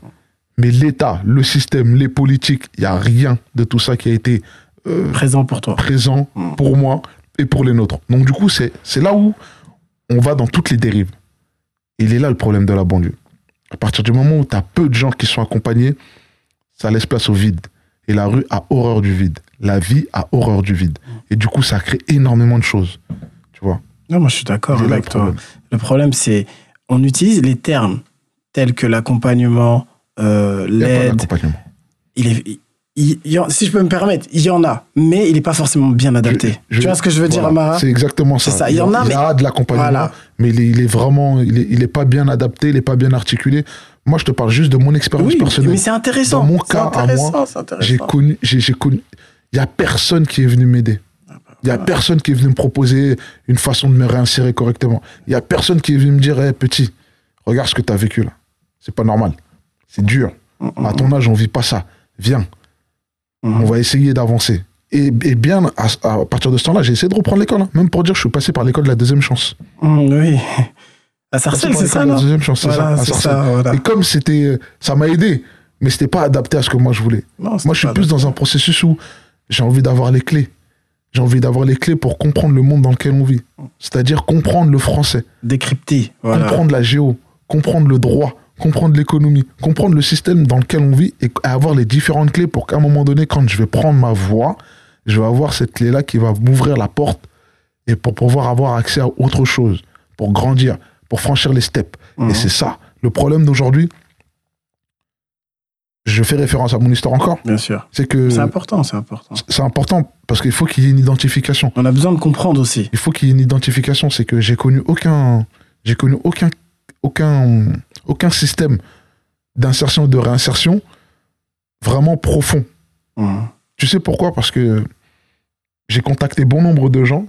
[SPEAKER 1] Mais l'État, le système, les politiques, il n'y a rien de tout ça qui a été euh,
[SPEAKER 2] Présent pour toi.
[SPEAKER 1] présent
[SPEAKER 2] Mm.
[SPEAKER 1] pour moi et pour les nôtres. Donc du coup, c'est c'est là où on va dans toutes les dérives. Il est là le problème de la banlieue. À partir du moment où tu as peu de gens qui sont accompagnés, ça laisse place au vide. Et la rue a horreur du vide. La vie a horreur du vide. Et du coup, ça crée énormément de choses. Tu vois?
[SPEAKER 2] Non, moi, je suis d'accord avec toi.
[SPEAKER 1] problème.
[SPEAKER 2] Le problème, c'est on utilise les termes tels que l'accompagnement, euh,
[SPEAKER 1] Il n'y a pas
[SPEAKER 2] l'aide.
[SPEAKER 1] d'accompagnement.
[SPEAKER 2] Il est, il- il en- si je peux me permettre, il y en a, mais il n'est pas forcément bien adapté.
[SPEAKER 1] Je- je-
[SPEAKER 2] tu vois ce que je veux dire, Amara
[SPEAKER 1] C'est exactement ça.
[SPEAKER 2] Il y en a,
[SPEAKER 1] il
[SPEAKER 2] mais-
[SPEAKER 1] a de l'accompagnement,
[SPEAKER 2] Voilà.
[SPEAKER 1] mais il est, il est vraiment, il est, il est pas bien adapté, il est pas bien articulé. Moi, je te parle juste de mon expérience
[SPEAKER 2] Oui,
[SPEAKER 1] personnelle.
[SPEAKER 2] mais c'est intéressant.
[SPEAKER 1] Dans mon cas, à moi. J'ai connu, j'ai connu. Il y a personne qui est venu m'aider. Il y a personne qui est venu me proposer une façon de me réinsérer correctement. Il y a personne qui est venu me dire, hey, petit, regarde ce que tu as vécu là. C'est pas normal. C'est dur.
[SPEAKER 2] Mm, mm,
[SPEAKER 1] À ton âge, on vit pas ça. Viens,
[SPEAKER 2] mm.
[SPEAKER 1] on va essayer d'avancer. Et, et bien, à, à partir de ce temps-là, j'ai essayé de reprendre l'école. hein. Même pour dire, je suis passé par l'école de la deuxième chance.
[SPEAKER 2] Mm, oui. À Sarcelles, c'est ça,
[SPEAKER 1] de la
[SPEAKER 2] non
[SPEAKER 1] deuxième chance, c'est
[SPEAKER 2] Voilà,
[SPEAKER 1] ça.
[SPEAKER 2] ça, voilà.
[SPEAKER 1] Et comme c'était, ça m'a aidé, mais c'était pas adapté à ce que moi je voulais.
[SPEAKER 2] Non,
[SPEAKER 1] Moi, je suis plus dans un processus où j'ai envie d'avoir les clés. J'ai envie d'avoir les clés pour comprendre le monde dans lequel on vit. C'est-à-dire comprendre le français,
[SPEAKER 2] décrypté. Voilà.
[SPEAKER 1] comprendre la géo, comprendre le droit, comprendre l'économie, comprendre le système dans lequel on vit et avoir les différentes clés pour qu'à un moment donné, quand je vais prendre ma voix, je vais avoir cette clé-là qui va m'ouvrir la porte et pour pouvoir avoir accès à autre chose, pour grandir, pour franchir les steps.
[SPEAKER 2] Mhm.
[SPEAKER 1] Et c'est ça. Le problème d'aujourd'hui, je fais référence à mon histoire encore,
[SPEAKER 2] Bien sûr.
[SPEAKER 1] c'est que
[SPEAKER 2] C'est important, c'est important.
[SPEAKER 1] c'est important parce qu'il faut qu'il y ait une identification.
[SPEAKER 2] On a besoin de comprendre aussi.
[SPEAKER 1] Il faut qu'il y ait une identification. C'est que j'ai connu aucun, j'ai connu aucun, aucun, aucun système d'insertion et de réinsertion vraiment profond.
[SPEAKER 2] Mm.
[SPEAKER 1] Tu sais pourquoi? Parce que j'ai contacté bon nombre de gens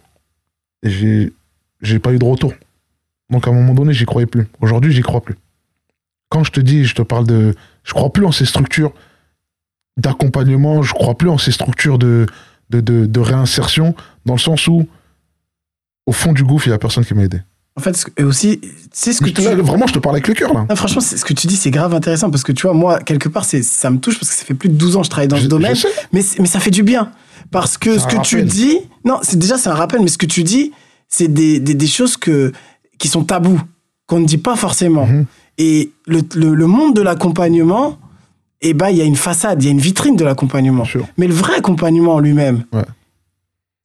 [SPEAKER 1] et j'ai, j'ai pas eu de retour. Donc à un moment donné, j'y croyais plus. Aujourd'hui, j'y crois plus. Quand je te dis, je te parle de, je crois plus en ces structures d'accompagnement, je crois plus en ces structures de, de, de, de réinsertion, dans le sens où, au fond du gouffre, il y a personne qui m'a aidé.
[SPEAKER 2] En fait, et aussi, c'est ce que tu...
[SPEAKER 1] là, vraiment, je te parle avec le cœur, là.
[SPEAKER 2] Non, franchement, ce que tu dis, c'est grave intéressant parce que tu vois, moi, quelque part, c'est, ça me touche parce que ça fait plus de 12 ans que je travaille dans ce domaine, mais, mais ça fait du bien. Parce que ce que tu dis, non, c'est déjà, c'est un rappel, mais ce que tu dis, c'est des, des, des choses que, qui sont tabous, qu'on ne dit pas forcément.
[SPEAKER 1] Mhm.
[SPEAKER 2] Et le, le, le monde de l'accompagnement, eh ben, il y a une façade, il y a une vitrine de l'accompagnement. Mais le vrai accompagnement en lui-même,
[SPEAKER 1] Ouais.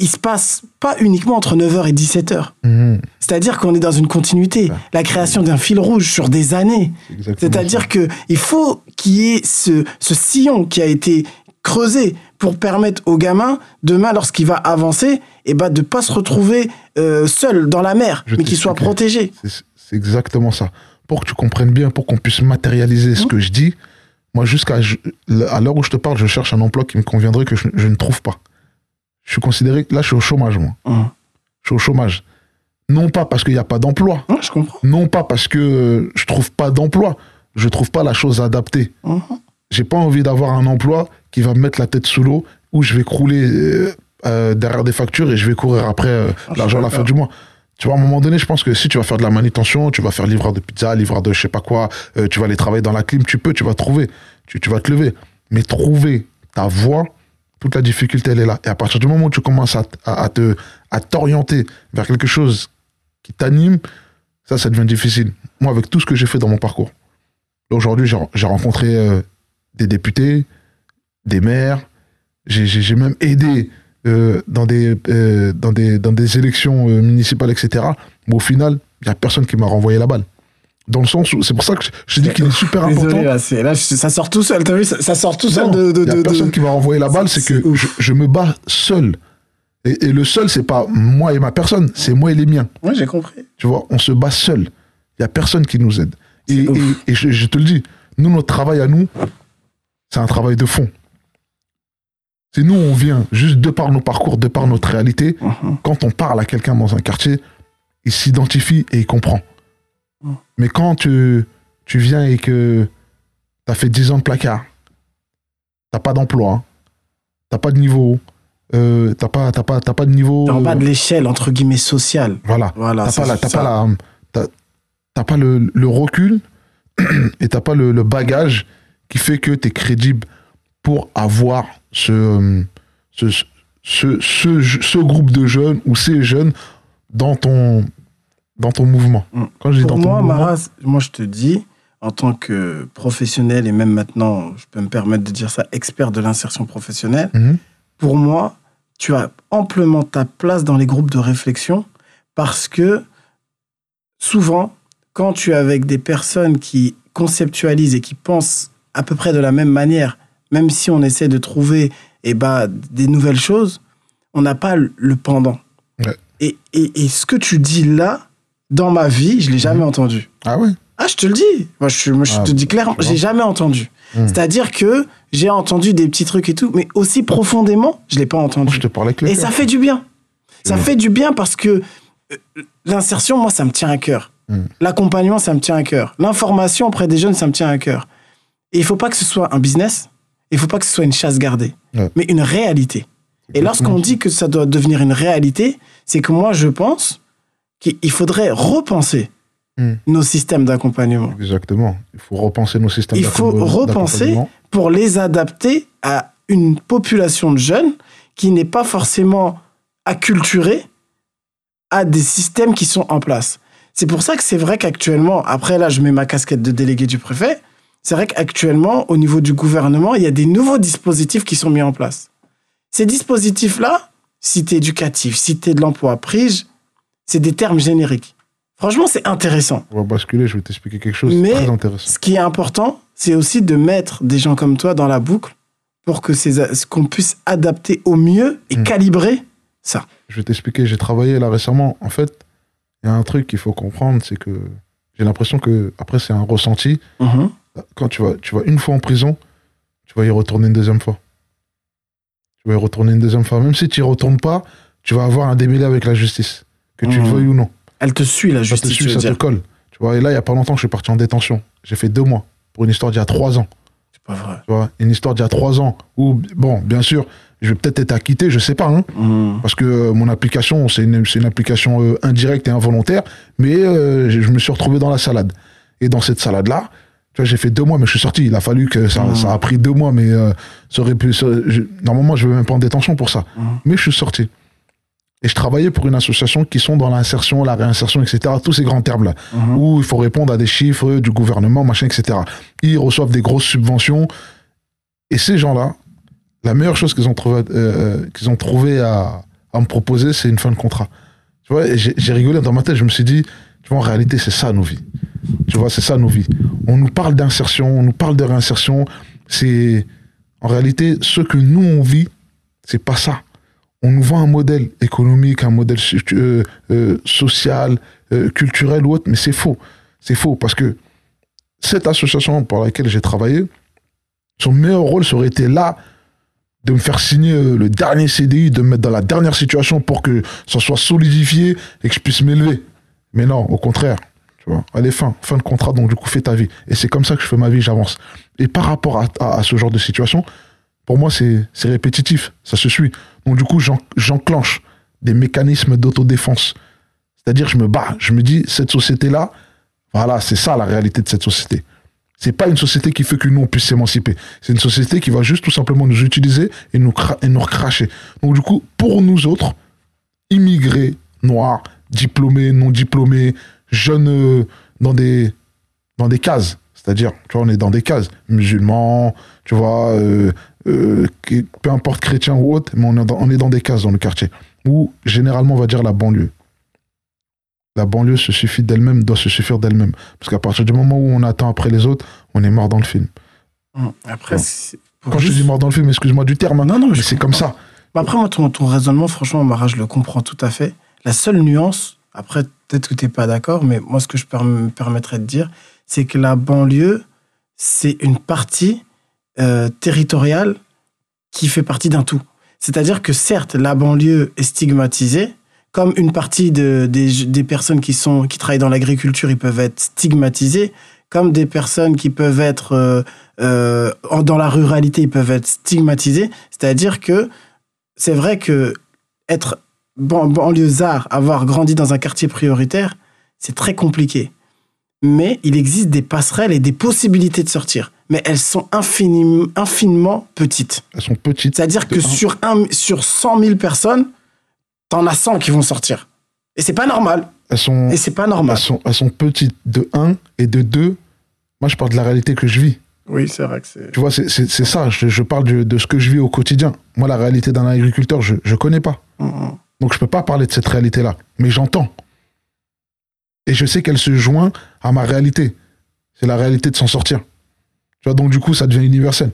[SPEAKER 2] Il se passe pas uniquement entre 9h et 17h.
[SPEAKER 1] Mhm.
[SPEAKER 2] C'est-à-dire qu'on est dans une continuité, la création d'un fil rouge sur des années. C'est-à-dire que il faut qu'il y ait ce, ce sillon qui a été creusé pour permettre au gamin, demain, lorsqu'il va avancer, et ben, de pas se retrouver euh, seul dans la mer,
[SPEAKER 1] Je
[SPEAKER 2] mais qu'il soit protégé.
[SPEAKER 1] C'est exactement ça. Pour que tu comprennes bien, pour qu'on puisse matérialiser ce
[SPEAKER 2] Mhm.
[SPEAKER 1] que je dis, moi, jusqu'à à l'heure où je te parle, je cherche un emploi qui me conviendrait que je, je ne trouve pas. Je suis considéré, là, je suis au chômage, moi.
[SPEAKER 2] Hum.
[SPEAKER 1] Je suis au chômage. Non pas parce qu'il n'y a pas d'emploi,
[SPEAKER 2] Ouais, je comprends.
[SPEAKER 1] non pas parce que je trouve pas d'emploi, je trouve pas la chose adaptée.
[SPEAKER 2] Mhm.
[SPEAKER 1] J'ai pas envie d'avoir un emploi qui va me mettre la tête sous l'eau, où je vais crouler euh, euh, derrière des factures et je vais courir après euh,
[SPEAKER 2] Ah,
[SPEAKER 1] l'argent à la fin du mois. Tu vois, à un moment donné, je pense que si tu vas faire de la manutention, tu vas faire livreur de pizza, livreur de je sais pas quoi, tu vas aller travailler dans la clim, tu peux, tu vas trouver, tu, tu vas te lever. Mais trouver ta voie, toute la difficulté, elle est là. Et à partir du moment où tu commences à, te, t'orienter vers quelque chose qui t'anime, ça, ça devient difficile. Moi, avec tout ce que j'ai fait dans mon parcours, aujourd'hui, j'ai rencontré euh, des députés, des maires, j'ai- même aidé euh, dans, des, euh, dans, des, dans des élections municipales, etc. Mais au final, il n'y a personne qui m'a renvoyé la balle. Dans le sens où, c'est pour ça que je, dis qu'il est super important.
[SPEAKER 2] Désolé, là, ça sort tout seul. T'as vu, ça, ça sort tout seul
[SPEAKER 1] Non,
[SPEAKER 2] de. de,
[SPEAKER 1] y a
[SPEAKER 2] de-
[SPEAKER 1] personne qui m'a renvoyé la balle, c'est que je, je me bats seul. Et, et le seul, c'est pas moi et ma personne, c'est moi et les miens.
[SPEAKER 2] Ouais, j'ai compris.
[SPEAKER 1] Tu vois, on se bat seul. Il y a personne qui nous aide. Et, je, je te le dis, nous, notre travail à nous, c'est un travail de fond. C'est nous, on vient juste de par nos parcours, de par notre réalité.
[SPEAKER 2] Mhm.
[SPEAKER 1] Quand on parle à quelqu'un dans un quartier, il s'identifie et il comprend. Mais quand tu, tu viens et que tu as fait 10 ans de placard, t'as pas d'emploi, t'as pas de niveau, euh, t'as pas, t'as pas, t'as pas de niveau.
[SPEAKER 2] T'es en bas
[SPEAKER 1] euh,
[SPEAKER 2] de l'échelle, entre guillemets, sociale.
[SPEAKER 1] voilà.
[SPEAKER 2] Voilà.
[SPEAKER 1] T'as pas, la- pas, la, pas le, le recul et t'as pas le, le bagage qui fait que tu es crédible pour avoir ce, ce, ce, ce, ce groupe de jeunes ou ces jeunes dans ton, dans ton mouvement.
[SPEAKER 2] Mm.
[SPEAKER 1] Quand je dis
[SPEAKER 2] Pour
[SPEAKER 1] dans ton
[SPEAKER 2] moi,
[SPEAKER 1] mouvement,
[SPEAKER 2] Maras, moi, je te dis, en tant que professionnel et même maintenant, je peux me permettre de dire ça, expert de l'insertion professionnelle,
[SPEAKER 1] Mhm.
[SPEAKER 2] pour moi, tu as amplement ta place dans les groupes de réflexion parce que souvent, quand tu es avec des personnes qui conceptualisent et qui pensent à peu près de la même manière, même si on essaie de trouver eh ben, des nouvelles choses, on n'a pas le le pendant.
[SPEAKER 1] Ouais.
[SPEAKER 2] Et, et, et ce que tu dis là, dans ma vie, je l'ai jamais entendu.
[SPEAKER 1] ah ouais?
[SPEAKER 2] Ah, je te le dis. Moi, je, moi, je
[SPEAKER 1] Ah,
[SPEAKER 2] te dis clairement, j'ai jamais entendu.
[SPEAKER 1] Hmm.
[SPEAKER 2] C'est-à-dire que j'ai entendu des petits trucs et tout, mais aussi profondément, je l'ai pas entendu.
[SPEAKER 1] je te parlais le
[SPEAKER 2] Et ça fait du bien. Ça
[SPEAKER 1] Mm.
[SPEAKER 2] fait du bien parce que euh, l'insertion, moi, ça me tient à cœur. L'accompagnement, ça me tient à cœur. L'information auprès des jeunes, ça me tient à cœur. Et il faut pas que ce soit un business. Il faut pas que ce soit une chasse gardée,
[SPEAKER 1] Ouais.
[SPEAKER 2] mais une réalité. Et lorsqu'on dit que ça doit devenir une réalité, c'est que moi, je pense qu'il faudrait repenser
[SPEAKER 1] Mm.
[SPEAKER 2] nos systèmes d'accompagnement
[SPEAKER 1] Exactement. Il faut repenser nos systèmes
[SPEAKER 2] Il faut repenser
[SPEAKER 1] d'accompagnement.
[SPEAKER 2] pour les adapter à une population de jeunes qui n'est pas forcément acculturée à des systèmes qui sont en place. C'est pour ça que c'est vrai qu'actuellement, après là, je mets ma casquette de délégué du préfet, c'est vrai qu'actuellement, au niveau du gouvernement, il y a des nouveaux dispositifs qui sont mis en place. Ces dispositifs-là, cité éducative, cité de l'emploi, prige, c'est des termes génériques. Franchement, c'est intéressant.
[SPEAKER 1] On va basculer, je vais t'expliquer quelque chose
[SPEAKER 2] Mais-
[SPEAKER 1] très intéressant.
[SPEAKER 2] Ce qui est important, c'est aussi de mettre des gens comme toi dans la boucle pour que qu'on puisse adapter au mieux et
[SPEAKER 1] Mm.
[SPEAKER 2] calibrer ça.
[SPEAKER 1] Je vais t'expliquer, j'ai travaillé là récemment. En fait, il y a un truc qu'il faut comprendre, c'est que j'ai l'impression que, après, c'est un ressenti. Quand tu vas, tu vas une fois en prison, tu vas y retourner une deuxième fois. Tu vas y retourner une deuxième fois. Même si tu y retournes pas, tu vas avoir un démêlé avec la justice. Que tu le
[SPEAKER 2] Mhm.
[SPEAKER 1] veuilles ou non.
[SPEAKER 2] Elle te suit, la
[SPEAKER 1] Ça te
[SPEAKER 2] justice,
[SPEAKER 1] suit, ça te colle. Tu vois, et là, il y a pas longtemps, je suis parti en détention. J'ai fait deux mois pour une histoire d'il y a trois ans.
[SPEAKER 2] C'est pas vrai.
[SPEAKER 1] Tu vois, une histoire d'il y a trois ans où, bon, bien sûr, je vais peut-être être acquitté, je sais pas, hein,
[SPEAKER 2] Mhm.
[SPEAKER 1] parce que euh, mon application, c'est une, une application euh, indirecte et involontaire, mais euh, je, je me suis retrouvé dans la salade. Et dans cette salade-là, tu vois, j'ai fait deux mois, mais je suis sorti. Il a fallu que ça, ça a pris deux mois, mais ça aurait pu. ça- je- normalement, je vais même pas en détention pour ça.
[SPEAKER 2] Mhm.
[SPEAKER 1] Mais je suis sorti. Et je travaillais pour une association qui sont dans l'insertion, la réinsertion, etc. Tous ces grands termes-là
[SPEAKER 2] Mhm.
[SPEAKER 1] où il faut répondre à des chiffres du gouvernement, machin, etc. Ils reçoivent des grosses subventions. Et ces gens-là, la meilleure chose qu'ils ont trouvé, euh, qu'ils ont trouvé à, à me proposer, c'est une fin de contrat. Tu vois, j'ai rigolé dans ma tête, je me suis dit, tu vois, en réalité, c'est ça nos vies. Tu vois, c'est ça nos vies. On nous parle d'insertion, on nous parle de réinsertion. C'est, en réalité, ce que nous, on vit, c'est pas ça. On nous vend un modèle économique, un modèle euh, euh, social, euh, culturel ou autre, mais c'est faux. C'est faux parce que cette association pour laquelle j'ai travaillé, son meilleur rôle, ça aurait été là de me faire signer le dernier CDI, de me mettre dans la dernière situation pour que ça soit solidifié et que je puisse m'élever. Mais non, au contraire. Tu vois, allez, fin, fin de contrat, donc du coup, fais ta vie. Et c'est comme ça que je fais ma vie, j'avance. Et par rapport à- à ce genre de situation, pour moi, c'est répétitif, ça se suit. Donc du coup, j'en- j'enclenche des mécanismes d'autodéfense. C'est-à-dire, je me bats, je me dis, cette société-là, voilà, c'est ça la réalité de cette société. C'est pas une société qui fait que nous, on puisse s'émanciper. C'est une société qui va juste tout simplement nous utiliser et nous, recracher. Donc du coup, pour nous autres, immigrés, noirs, diplômés, non diplômés, jeunes euh, dans des, dans des cases. C'est-à-dire, tu vois, on est dans des cases. Musulmans, tu vois, euh, euh, peu importe chrétien ou autre, mais on est, dans, on est dans des cases dans le quartier. Ou généralement, on va dire la banlieue. La banlieue se suffit d'elle-même, doit se suffire d'elle-même. Parce qu'à partir du moment où on attend après les autres, on est mort dans le film.
[SPEAKER 2] Hum, Après,
[SPEAKER 1] Quand je dis mort dans le film, excuse-moi du terme, hein,
[SPEAKER 2] Non, non, mais
[SPEAKER 1] mais
[SPEAKER 2] je
[SPEAKER 1] c'est comme ça.
[SPEAKER 2] Bah Après, moi, ton, ton raisonnement, franchement, Mara, je le comprends tout à fait. La seule nuance, après, peut-être que tu n'es pas d'accord, mais moi, ce que je me permettrais de dire, c'est que la banlieue, c'est une partie euh, territoriale qui fait partie d'un tout. C'est-à-dire que certes, la banlieue est stigmatisée, comme une partie de- des, personnes qui, sont, qui travaillent dans l'agriculture, ils peuvent être stigmatisés, comme des personnes qui peuvent être euh, euh, dans la ruralité, ils peuvent être stigmatisés. C'est-à-dire que c'est vrai que être ban- banlieusard, avoir grandi dans un quartier prioritaire, c'est très compliqué. Mais il existe des passerelles et des possibilités de sortir. Mais elles sont infinim- infiniment petites.
[SPEAKER 1] Elles sont petites.
[SPEAKER 2] C'est-à-dire que
[SPEAKER 1] un.
[SPEAKER 2] sur, un, sur 100 000 personnes, t'en as 100 qui vont sortir. Et c'est pas normal.
[SPEAKER 1] Elles sont,
[SPEAKER 2] Et c'est pas normal.
[SPEAKER 1] elles sont, elles sont petites de 1 et de 2. Moi, je parle de la réalité que je vis.
[SPEAKER 2] Oui, c'est vrai que c'est.
[SPEAKER 1] Tu vois, c'est c'est- c'est ça. Je, je parle de, de ce que je vis au quotidien. Moi, la réalité d'un agriculteur, je ne connais pas. Donc, je peux pas parler de cette réalité-là. Mais j'entends. Et je sais qu'elle se joint à ma réalité. C'est la réalité de s'en sortir. Tu vois, donc du coup, ça devient universel.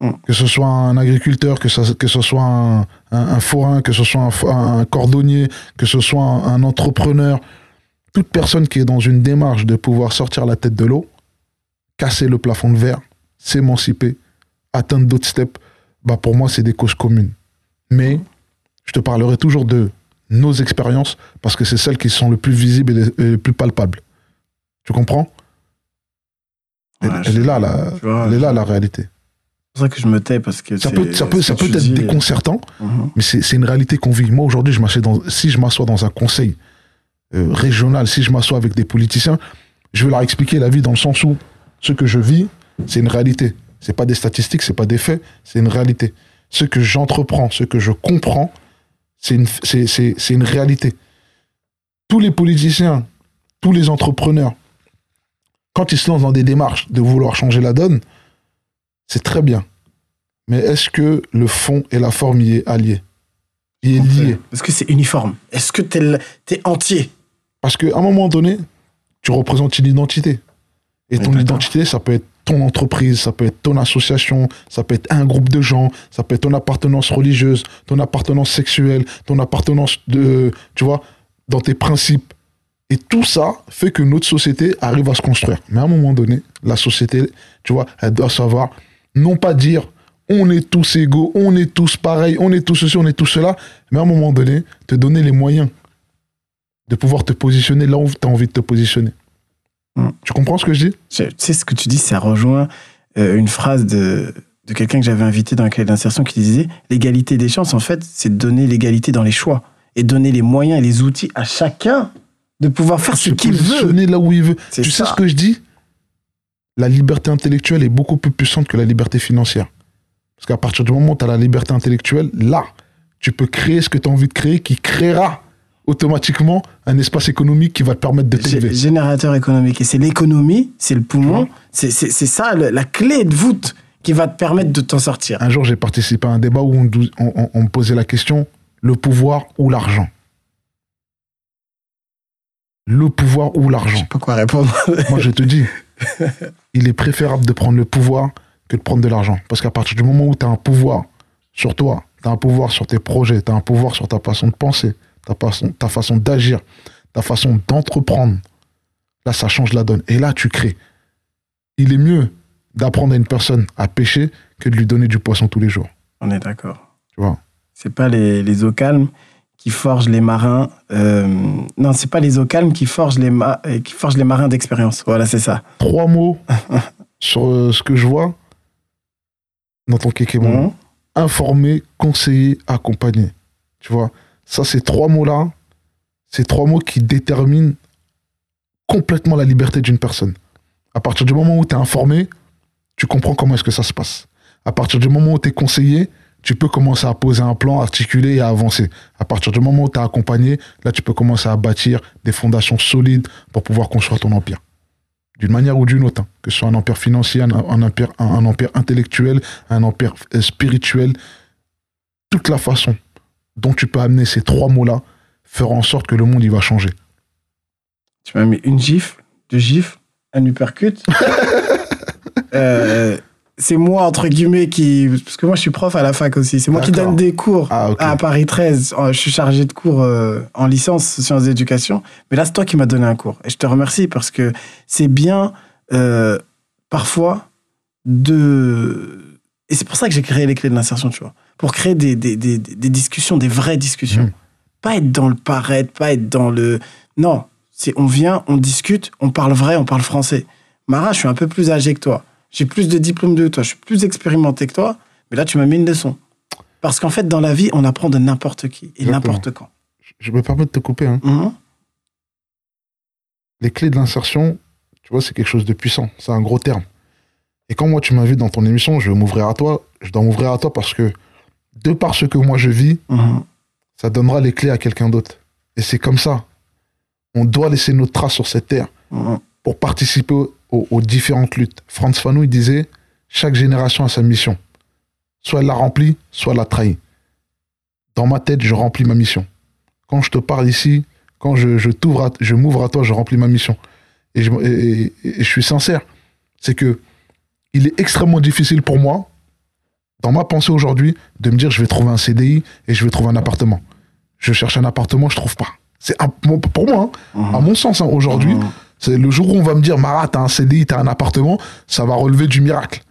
[SPEAKER 2] Mm.
[SPEAKER 1] Que ce soit un agriculteur, que, ça, que ce soit un, un- un forain, que ce soit un, un cordonnier, que ce soit un, un entrepreneur, toute personne qui est dans une démarche de pouvoir sortir la tête de l'eau, casser le plafond de verre, s'émanciper, atteindre d'autres steps, bah pour moi, c'est des causes communes. Mais je te parlerai toujours de nos expériences parce que c'est celles qui sont le plus visibles et les, et les plus palpables. Tu comprends? Elle,
[SPEAKER 2] Ouais,
[SPEAKER 1] elle
[SPEAKER 2] je-
[SPEAKER 1] est là, la,
[SPEAKER 2] vois,
[SPEAKER 1] elle est là, la réalité.
[SPEAKER 2] C'est pour ça que je me tais parce que
[SPEAKER 1] Ça peut, ça peut, ça peut être
[SPEAKER 2] dis-
[SPEAKER 1] déconcertant,
[SPEAKER 2] Mhm.
[SPEAKER 1] mais c'est une réalité qu'on vit. Moi, aujourd'hui, je dans, si je m'assois dans un conseil euh, régional, si je m'assois avec des politiciens, je vais leur expliquer la vie dans le sens où ce que je vis, c'est une réalité. C'est pas des statistiques, c'est pas des faits, c'est une réalité. Ce que j'entreprends, ce que je comprends, c'est une, c'est, c'est, c'est une réalité. Tous les politiciens, tous les entrepreneurs, quand ils se lancent dans des démarches de vouloir changer la donne, c'est très bien. Mais est-ce que le fond et la forme y est allié Y est lié
[SPEAKER 2] Est-ce que c'est uniforme? Est-ce que t'es es entier?
[SPEAKER 1] Parce qu'à un moment donné, tu représentes une identité. Et ton identité, ça peut être ton entreprise, ça peut être ton association, ça peut être un groupe de gens, ça peut être ton appartenance religieuse, ton appartenance sexuelle, ton appartenance de, tu vois, dans tes principes. Et tout ça fait que notre société arrive à se construire. Mais à un moment donné, la société, tu vois, elle doit savoir, non pas dire on est tous égaux, on est tous pareils, on est tous ceci, on est tous cela, mais à un moment donné, te donner les moyens de pouvoir te positionner là où tu as envie de te positionner.
[SPEAKER 2] Mm.
[SPEAKER 1] Tu comprends ce que je dis?
[SPEAKER 2] Tu sais, ce que tu dis, ça rejoint euh, une phrase de, de quelqu'un que j'avais invité dans la clé d'insertion qui disait l'égalité des chances, en fait, c'est de donner l'égalité dans les choix et donner les moyens et les outils à chacun de pouvoir faire ce qu'il veut.
[SPEAKER 1] là où il veut. Tu sais ce que je dis? La liberté intellectuelle est beaucoup plus puissante que la liberté financière. Parce qu'à partir du moment où tu as la liberté intellectuelle, là, tu peux créer ce que tu as envie de créer qui créera automatiquement un espace économique qui va te permettre de t'élever.
[SPEAKER 2] Générateur économique. Et c'est l'économie, c'est le poumon, c'est ça le- la clé de voûte qui va te permettre de t'en sortir.
[SPEAKER 1] Un jour, j'ai participé à un débat où on, on- on- me posait la question le pouvoir ou l'argent? Le pouvoir ou
[SPEAKER 2] Je
[SPEAKER 1] l'argent
[SPEAKER 2] sais pas quoi répondre.
[SPEAKER 1] Moi, je te dis, il est préférable de prendre le pouvoir que de prendre de l'argent. Parce qu'à partir du moment où tu as un pouvoir sur toi, tu as un pouvoir sur tes projets, tu as un pouvoir sur ta façon de penser, ta façon, ta façon d'agir, ta façon d'entreprendre, là, ça change la donne. Et là, tu crées. Il est mieux d'apprendre à une personne à pêcher que de lui donner du poisson tous les jours.
[SPEAKER 2] On est d'accord.
[SPEAKER 1] Tu vois?
[SPEAKER 2] C'est pas les, les eaux calmes qui forgent les marins. euh, non, c'est pas les eaux calmes qui forgent les, ma- euh, qui forgent les marins d'expérience. Voilà, c'est ça.
[SPEAKER 1] Trois mots sur euh, ce que je vois. dans ton kékémon.
[SPEAKER 2] Mhm.
[SPEAKER 1] Informer, conseiller, accompagner. Tu vois, ça, ces trois mots-là, ces trois mots qui déterminent complètement la liberté d'une personne. À partir du moment où tu es informé, tu comprends comment est-ce que ça se passe. À partir du moment où tu es conseillé, tu peux commencer à poser un plan, articuler et à avancer. À partir du moment où tu es accompagné, là, tu peux commencer à bâtir des fondations solides pour pouvoir construire ton empire. D'une manière ou d'une autre, hein. que ce soit un empire financier, un empire intellectuel, un empire euh, spirituel, toute la façon dont tu peux amener ces trois mots-là fera en sorte que le monde, il va changer.
[SPEAKER 2] Tu m'as mis une gifle, deux gifles, un uppercut. Euh, c'est moi, entre guillemets, qui. Parce que moi, je suis prof à la fac aussi. C'est moi qui donne des cours
[SPEAKER 1] Ah,
[SPEAKER 2] à Paris 13. Euh, Je suis chargé de cours euh, en licence sciences d'éducation. Mais là, c'est toi qui m'as donné un cours. Et je te remercie parce que c'est bien, euh, parfois, de. Et c'est pour ça que j'ai créé les clés de l'insertion, tu vois. Pour créer des, des, des, des discussions, des vraies discussions.
[SPEAKER 1] Mm.
[SPEAKER 2] Pas être dans le paraître, pas être dans le. Non. C'est on vient, on discute, on parle vrai, on parle français. Mara, je suis un peu plus âgé que toi. J'ai plus de diplômes que toi. Je suis plus expérimenté que toi. Mais là, tu m'as mis une leçon. Parce qu'en fait, dans la vie, on apprend de n'importe qui et n'importe quand.
[SPEAKER 1] Je me permets de te couper. hein.
[SPEAKER 2] Mhm.
[SPEAKER 1] Les clés de l'insertion, tu vois, c'est quelque chose de puissant. C'est un gros terme. Et quand moi, tu m'invites dans ton émission, je vais m'ouvrir à toi. Je dois m'ouvrir à toi parce que, de par ce que moi je vis,
[SPEAKER 2] Mhm.
[SPEAKER 1] ça donnera les clés à quelqu'un d'autre. Et c'est comme ça. On doit laisser notre trace sur cette terre
[SPEAKER 2] Mhm.
[SPEAKER 1] pour participer aux, aux différentes luttes. Franz Fanon, il disait chaque génération a sa mission. Soit elle l'a remplie, soit elle l'a trahie. Dans ma tête, je remplis ma mission. Quand je te parle ici, quand je, je t'ouvre, je m'ouvre à toi, je remplis ma mission. Et je, et- et- et je suis sincère. C'est que il est extrêmement difficile pour moi, dans ma pensée aujourd'hui, de me dire je vais trouver un CDI et je vais trouver un appartement. Je cherche un appartement, je trouve pas. C'est pour moi, hein,
[SPEAKER 2] Mhm.
[SPEAKER 1] à mon sens, hein, aujourd'hui, c'est le jour où on va me dire, Marat, t'as un CDI, t'as un appartement, ça va relever du miracle.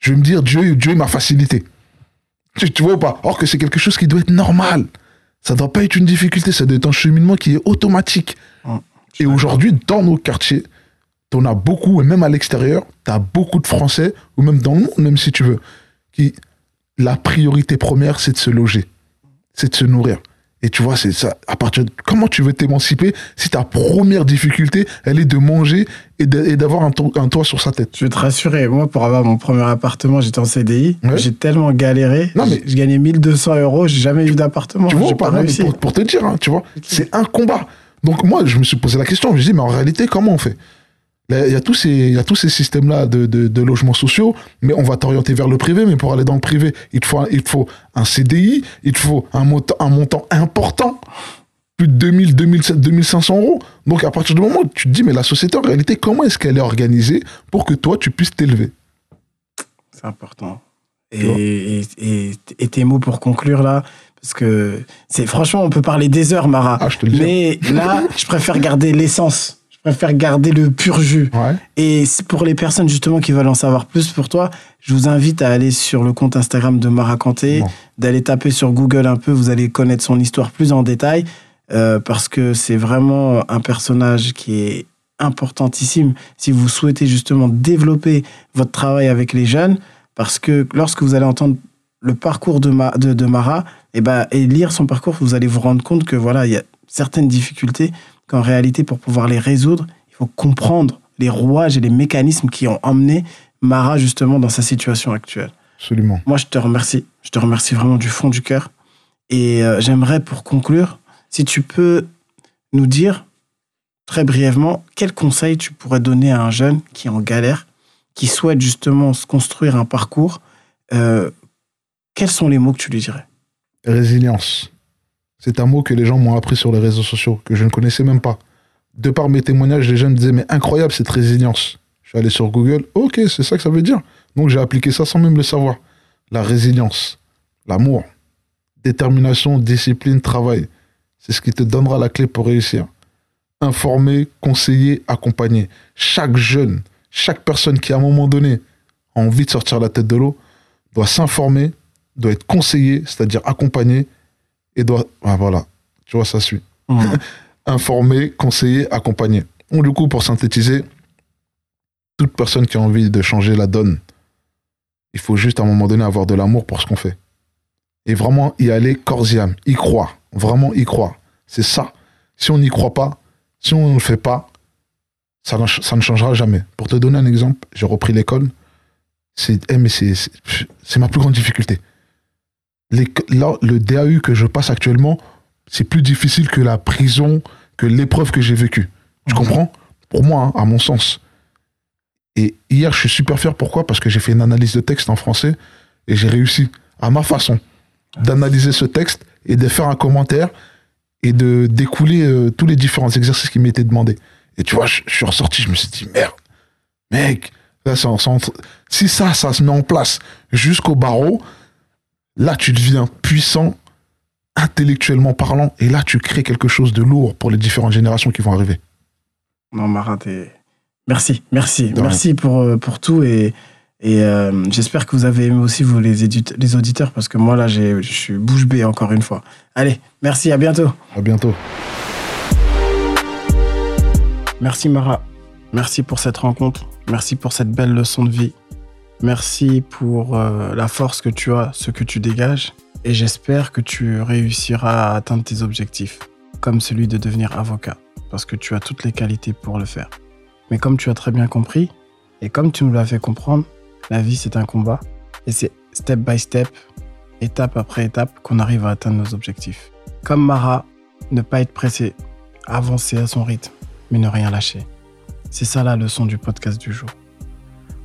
[SPEAKER 1] Je vais me dire, Dieu, Dieu m'a facilité. Tu, tu vois ou pas? Or que c'est quelque chose qui doit être normal. Ça doit pas être une difficulté, ça doit être un cheminement qui est automatique.
[SPEAKER 2] Mhm.
[SPEAKER 1] Et aujourd'hui, dans nos quartiers, t'en as beaucoup, et même à l'extérieur, t'as beaucoup de Français, ou même dans le monde, même si tu veux, qui, la priorité première, c'est de se loger, c'est de se nourrir. Et tu vois, c'est ça. À partir de, comment tu veux t'émanciper si ta première difficulté, elle est de manger et d'avoir un, to- un toit sur sa tête?
[SPEAKER 2] Je vais te rassurer, moi, pour avoir mon premier appartement, j'étais en CDI.
[SPEAKER 1] Ouais.
[SPEAKER 2] J'ai tellement galéré.
[SPEAKER 1] Non, mais-
[SPEAKER 2] je, gagnais 1200 euros, j'ai jamais eu d'appartement.
[SPEAKER 1] Tu vois,
[SPEAKER 2] pas
[SPEAKER 1] Non,
[SPEAKER 2] réussi.
[SPEAKER 1] pour, pour te dire, hein, tu vois, c'est un combat. Donc moi, je me suis posé la question, je me suis dit, mais en réalité, comment on fait? Il y a tous ces, il y a tous ces systèmes-là de, de, de logements sociaux, mais on va t'orienter vers le privé. Mais pour aller dans le privé, il te faut un, il te faut un CDI, il te faut un montant, un montant important, plus de 2000, 2007, 2500 euros. Donc à partir du moment où tu te dis, mais la société, en réalité, comment est-ce qu'elle est organisée pour que toi, tu puisses t'élever?
[SPEAKER 2] C'est important. Et, et, et, et tes mots pour conclure là, parce que c'est franchement, on peut parler des heures, Mara.
[SPEAKER 1] Ah, je te le dis.
[SPEAKER 2] mais là, je préfère garder l'essence. Préfère garder le pur jus.
[SPEAKER 1] Ouais.
[SPEAKER 2] Et pour les personnes justement qui veulent en savoir plus pour toi, je vous invite à aller sur le compte Instagram de Mara Kanté,
[SPEAKER 1] Bon.
[SPEAKER 2] d'aller taper sur Google un peu, vous allez connaître son histoire plus en détail, euh, parce que c'est vraiment un personnage qui est importantissime si vous souhaitez justement développer votre travail avec les jeunes, parce que lorsque vous allez entendre le parcours de, Ma- de, de Mara et, ben, et lire son parcours, vous allez vous rendre compte que voilà, il y a certaines difficultés qu'en réalité, pour pouvoir les résoudre, il faut comprendre les rouages et les mécanismes qui ont emmené Mara justement dans sa situation actuelle.
[SPEAKER 1] Absolument.
[SPEAKER 2] Moi, je te remercie. Je te remercie vraiment du fond du cœur. Et euh, j'aimerais, pour conclure, si tu peux nous dire très brièvement quel conseil tu pourrais donner à un jeune qui est en galère, qui souhaite justement se construire un parcours. euh, quels sont les mots que tu lui dirais?
[SPEAKER 1] Résilience. C'est un mot que les gens m'ont appris sur les réseaux sociaux, que je ne connaissais même pas. De par mes témoignages, les gens me disaient, mais incroyable cette résilience. Je suis allé sur Google, ok, c'est ça que ça veut dire. Donc j'ai appliqué ça sans même le savoir. La résilience, l'amour, détermination, discipline, travail. C'est ce qui te donnera la clé pour réussir. Informer, conseiller, accompagner. Chaque jeune, chaque personne qui à un moment donné a envie de sortir la tête de l'eau doit s'informer, doit être conseillé, c'est-à-dire accompagné, et doit... Ah, voilà, tu vois, ça suit. Informer, conseiller, accompagner. Donc, du coup, pour synthétiser, toute personne qui a envie de changer la donne, Il faut juste à un moment donné avoir de l'amour pour ce qu'on fait. Et vraiment y aller corps et âme, y croire, vraiment y croire. C'est ça. Si on n'y croit pas, si on ne le fait pas, ça, ne- ça ne changera jamais. Pour te donner un exemple, j'ai repris l'école. C'est eh, c'est c'est ma plus grande difficulté. Les- là, le DAU que je passe actuellement, c'est plus difficile que la prison, que l'épreuve que j'ai vécue. Tu
[SPEAKER 2] Mhm.
[SPEAKER 1] comprends? Pour moi, hein, à mon sens. Et hier, je suis super fier. Pourquoi? Parce que j'ai fait une analyse de texte en français et j'ai réussi, à ma façon, d'analyser ce texte et de faire un commentaire et de découler euh, tous les différents exercices qui m'étaient demandés. Et tu vois, je, je suis ressorti, je me suis dit, merde, mec, là, ça, si ça, ça se met en place jusqu'au barreau, là, tu deviens puissant intellectuellement parlant et là, tu crées quelque chose de lourd pour les différentes générations qui vont arriver.
[SPEAKER 2] Non, Marat, t'es- merci, merci,
[SPEAKER 1] De rien.
[SPEAKER 2] merci pour, euh, pour tout et, et euh, j'espère que vous avez aimé aussi vous les, auditeurs parce que moi là j'ai- je suis bouche bée encore une fois. Allez, merci, à bientôt.
[SPEAKER 1] À bientôt.
[SPEAKER 2] Merci Mara, merci pour cette rencontre, merci pour cette belle leçon de vie, merci pour euh, la force que tu as, ce que tu dégages et j'espère que tu réussiras à atteindre tes objectifs, comme celui de devenir avocat, parce que tu as toutes les qualités pour le faire. Mais comme tu as très bien compris, et comme tu nous l'as fait comprendre, la vie c'est un combat, et c'est step by step, étape après étape, qu'on arrive à atteindre nos objectifs. Comme Mara, ne pas être pressé, avancer à son rythme, mais ne rien lâcher. C'est ça la leçon du podcast du jour.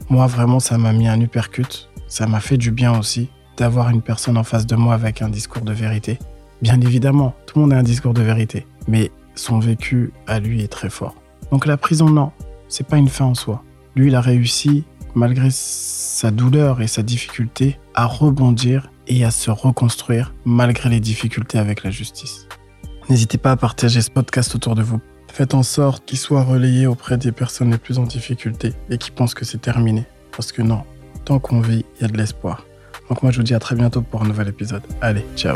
[SPEAKER 2] Moi vraiment ça m'a mis un uppercut, ça m'a fait du bien aussi d'avoir une personne en face de moi avec un discours de vérité. Bien évidemment, tout le monde a un discours de vérité, mais son vécu à lui est très fort. Donc la prison, non, c'est pas une fin en soi. Lui, il a réussi, malgré sa douleur et sa difficulté, à rebondir et à se reconstruire malgré les difficultés avec la justice. N'hésitez pas à partager ce podcast autour de vous. Faites en sorte qu'il soit relayé auprès des personnes les plus en difficulté et qui pensent que c'est terminé. Parce que non, tant qu'on vit, il y a de l'espoir. Donc moi je vous dis à très bientôt pour un nouvel épisode. Allez, ciao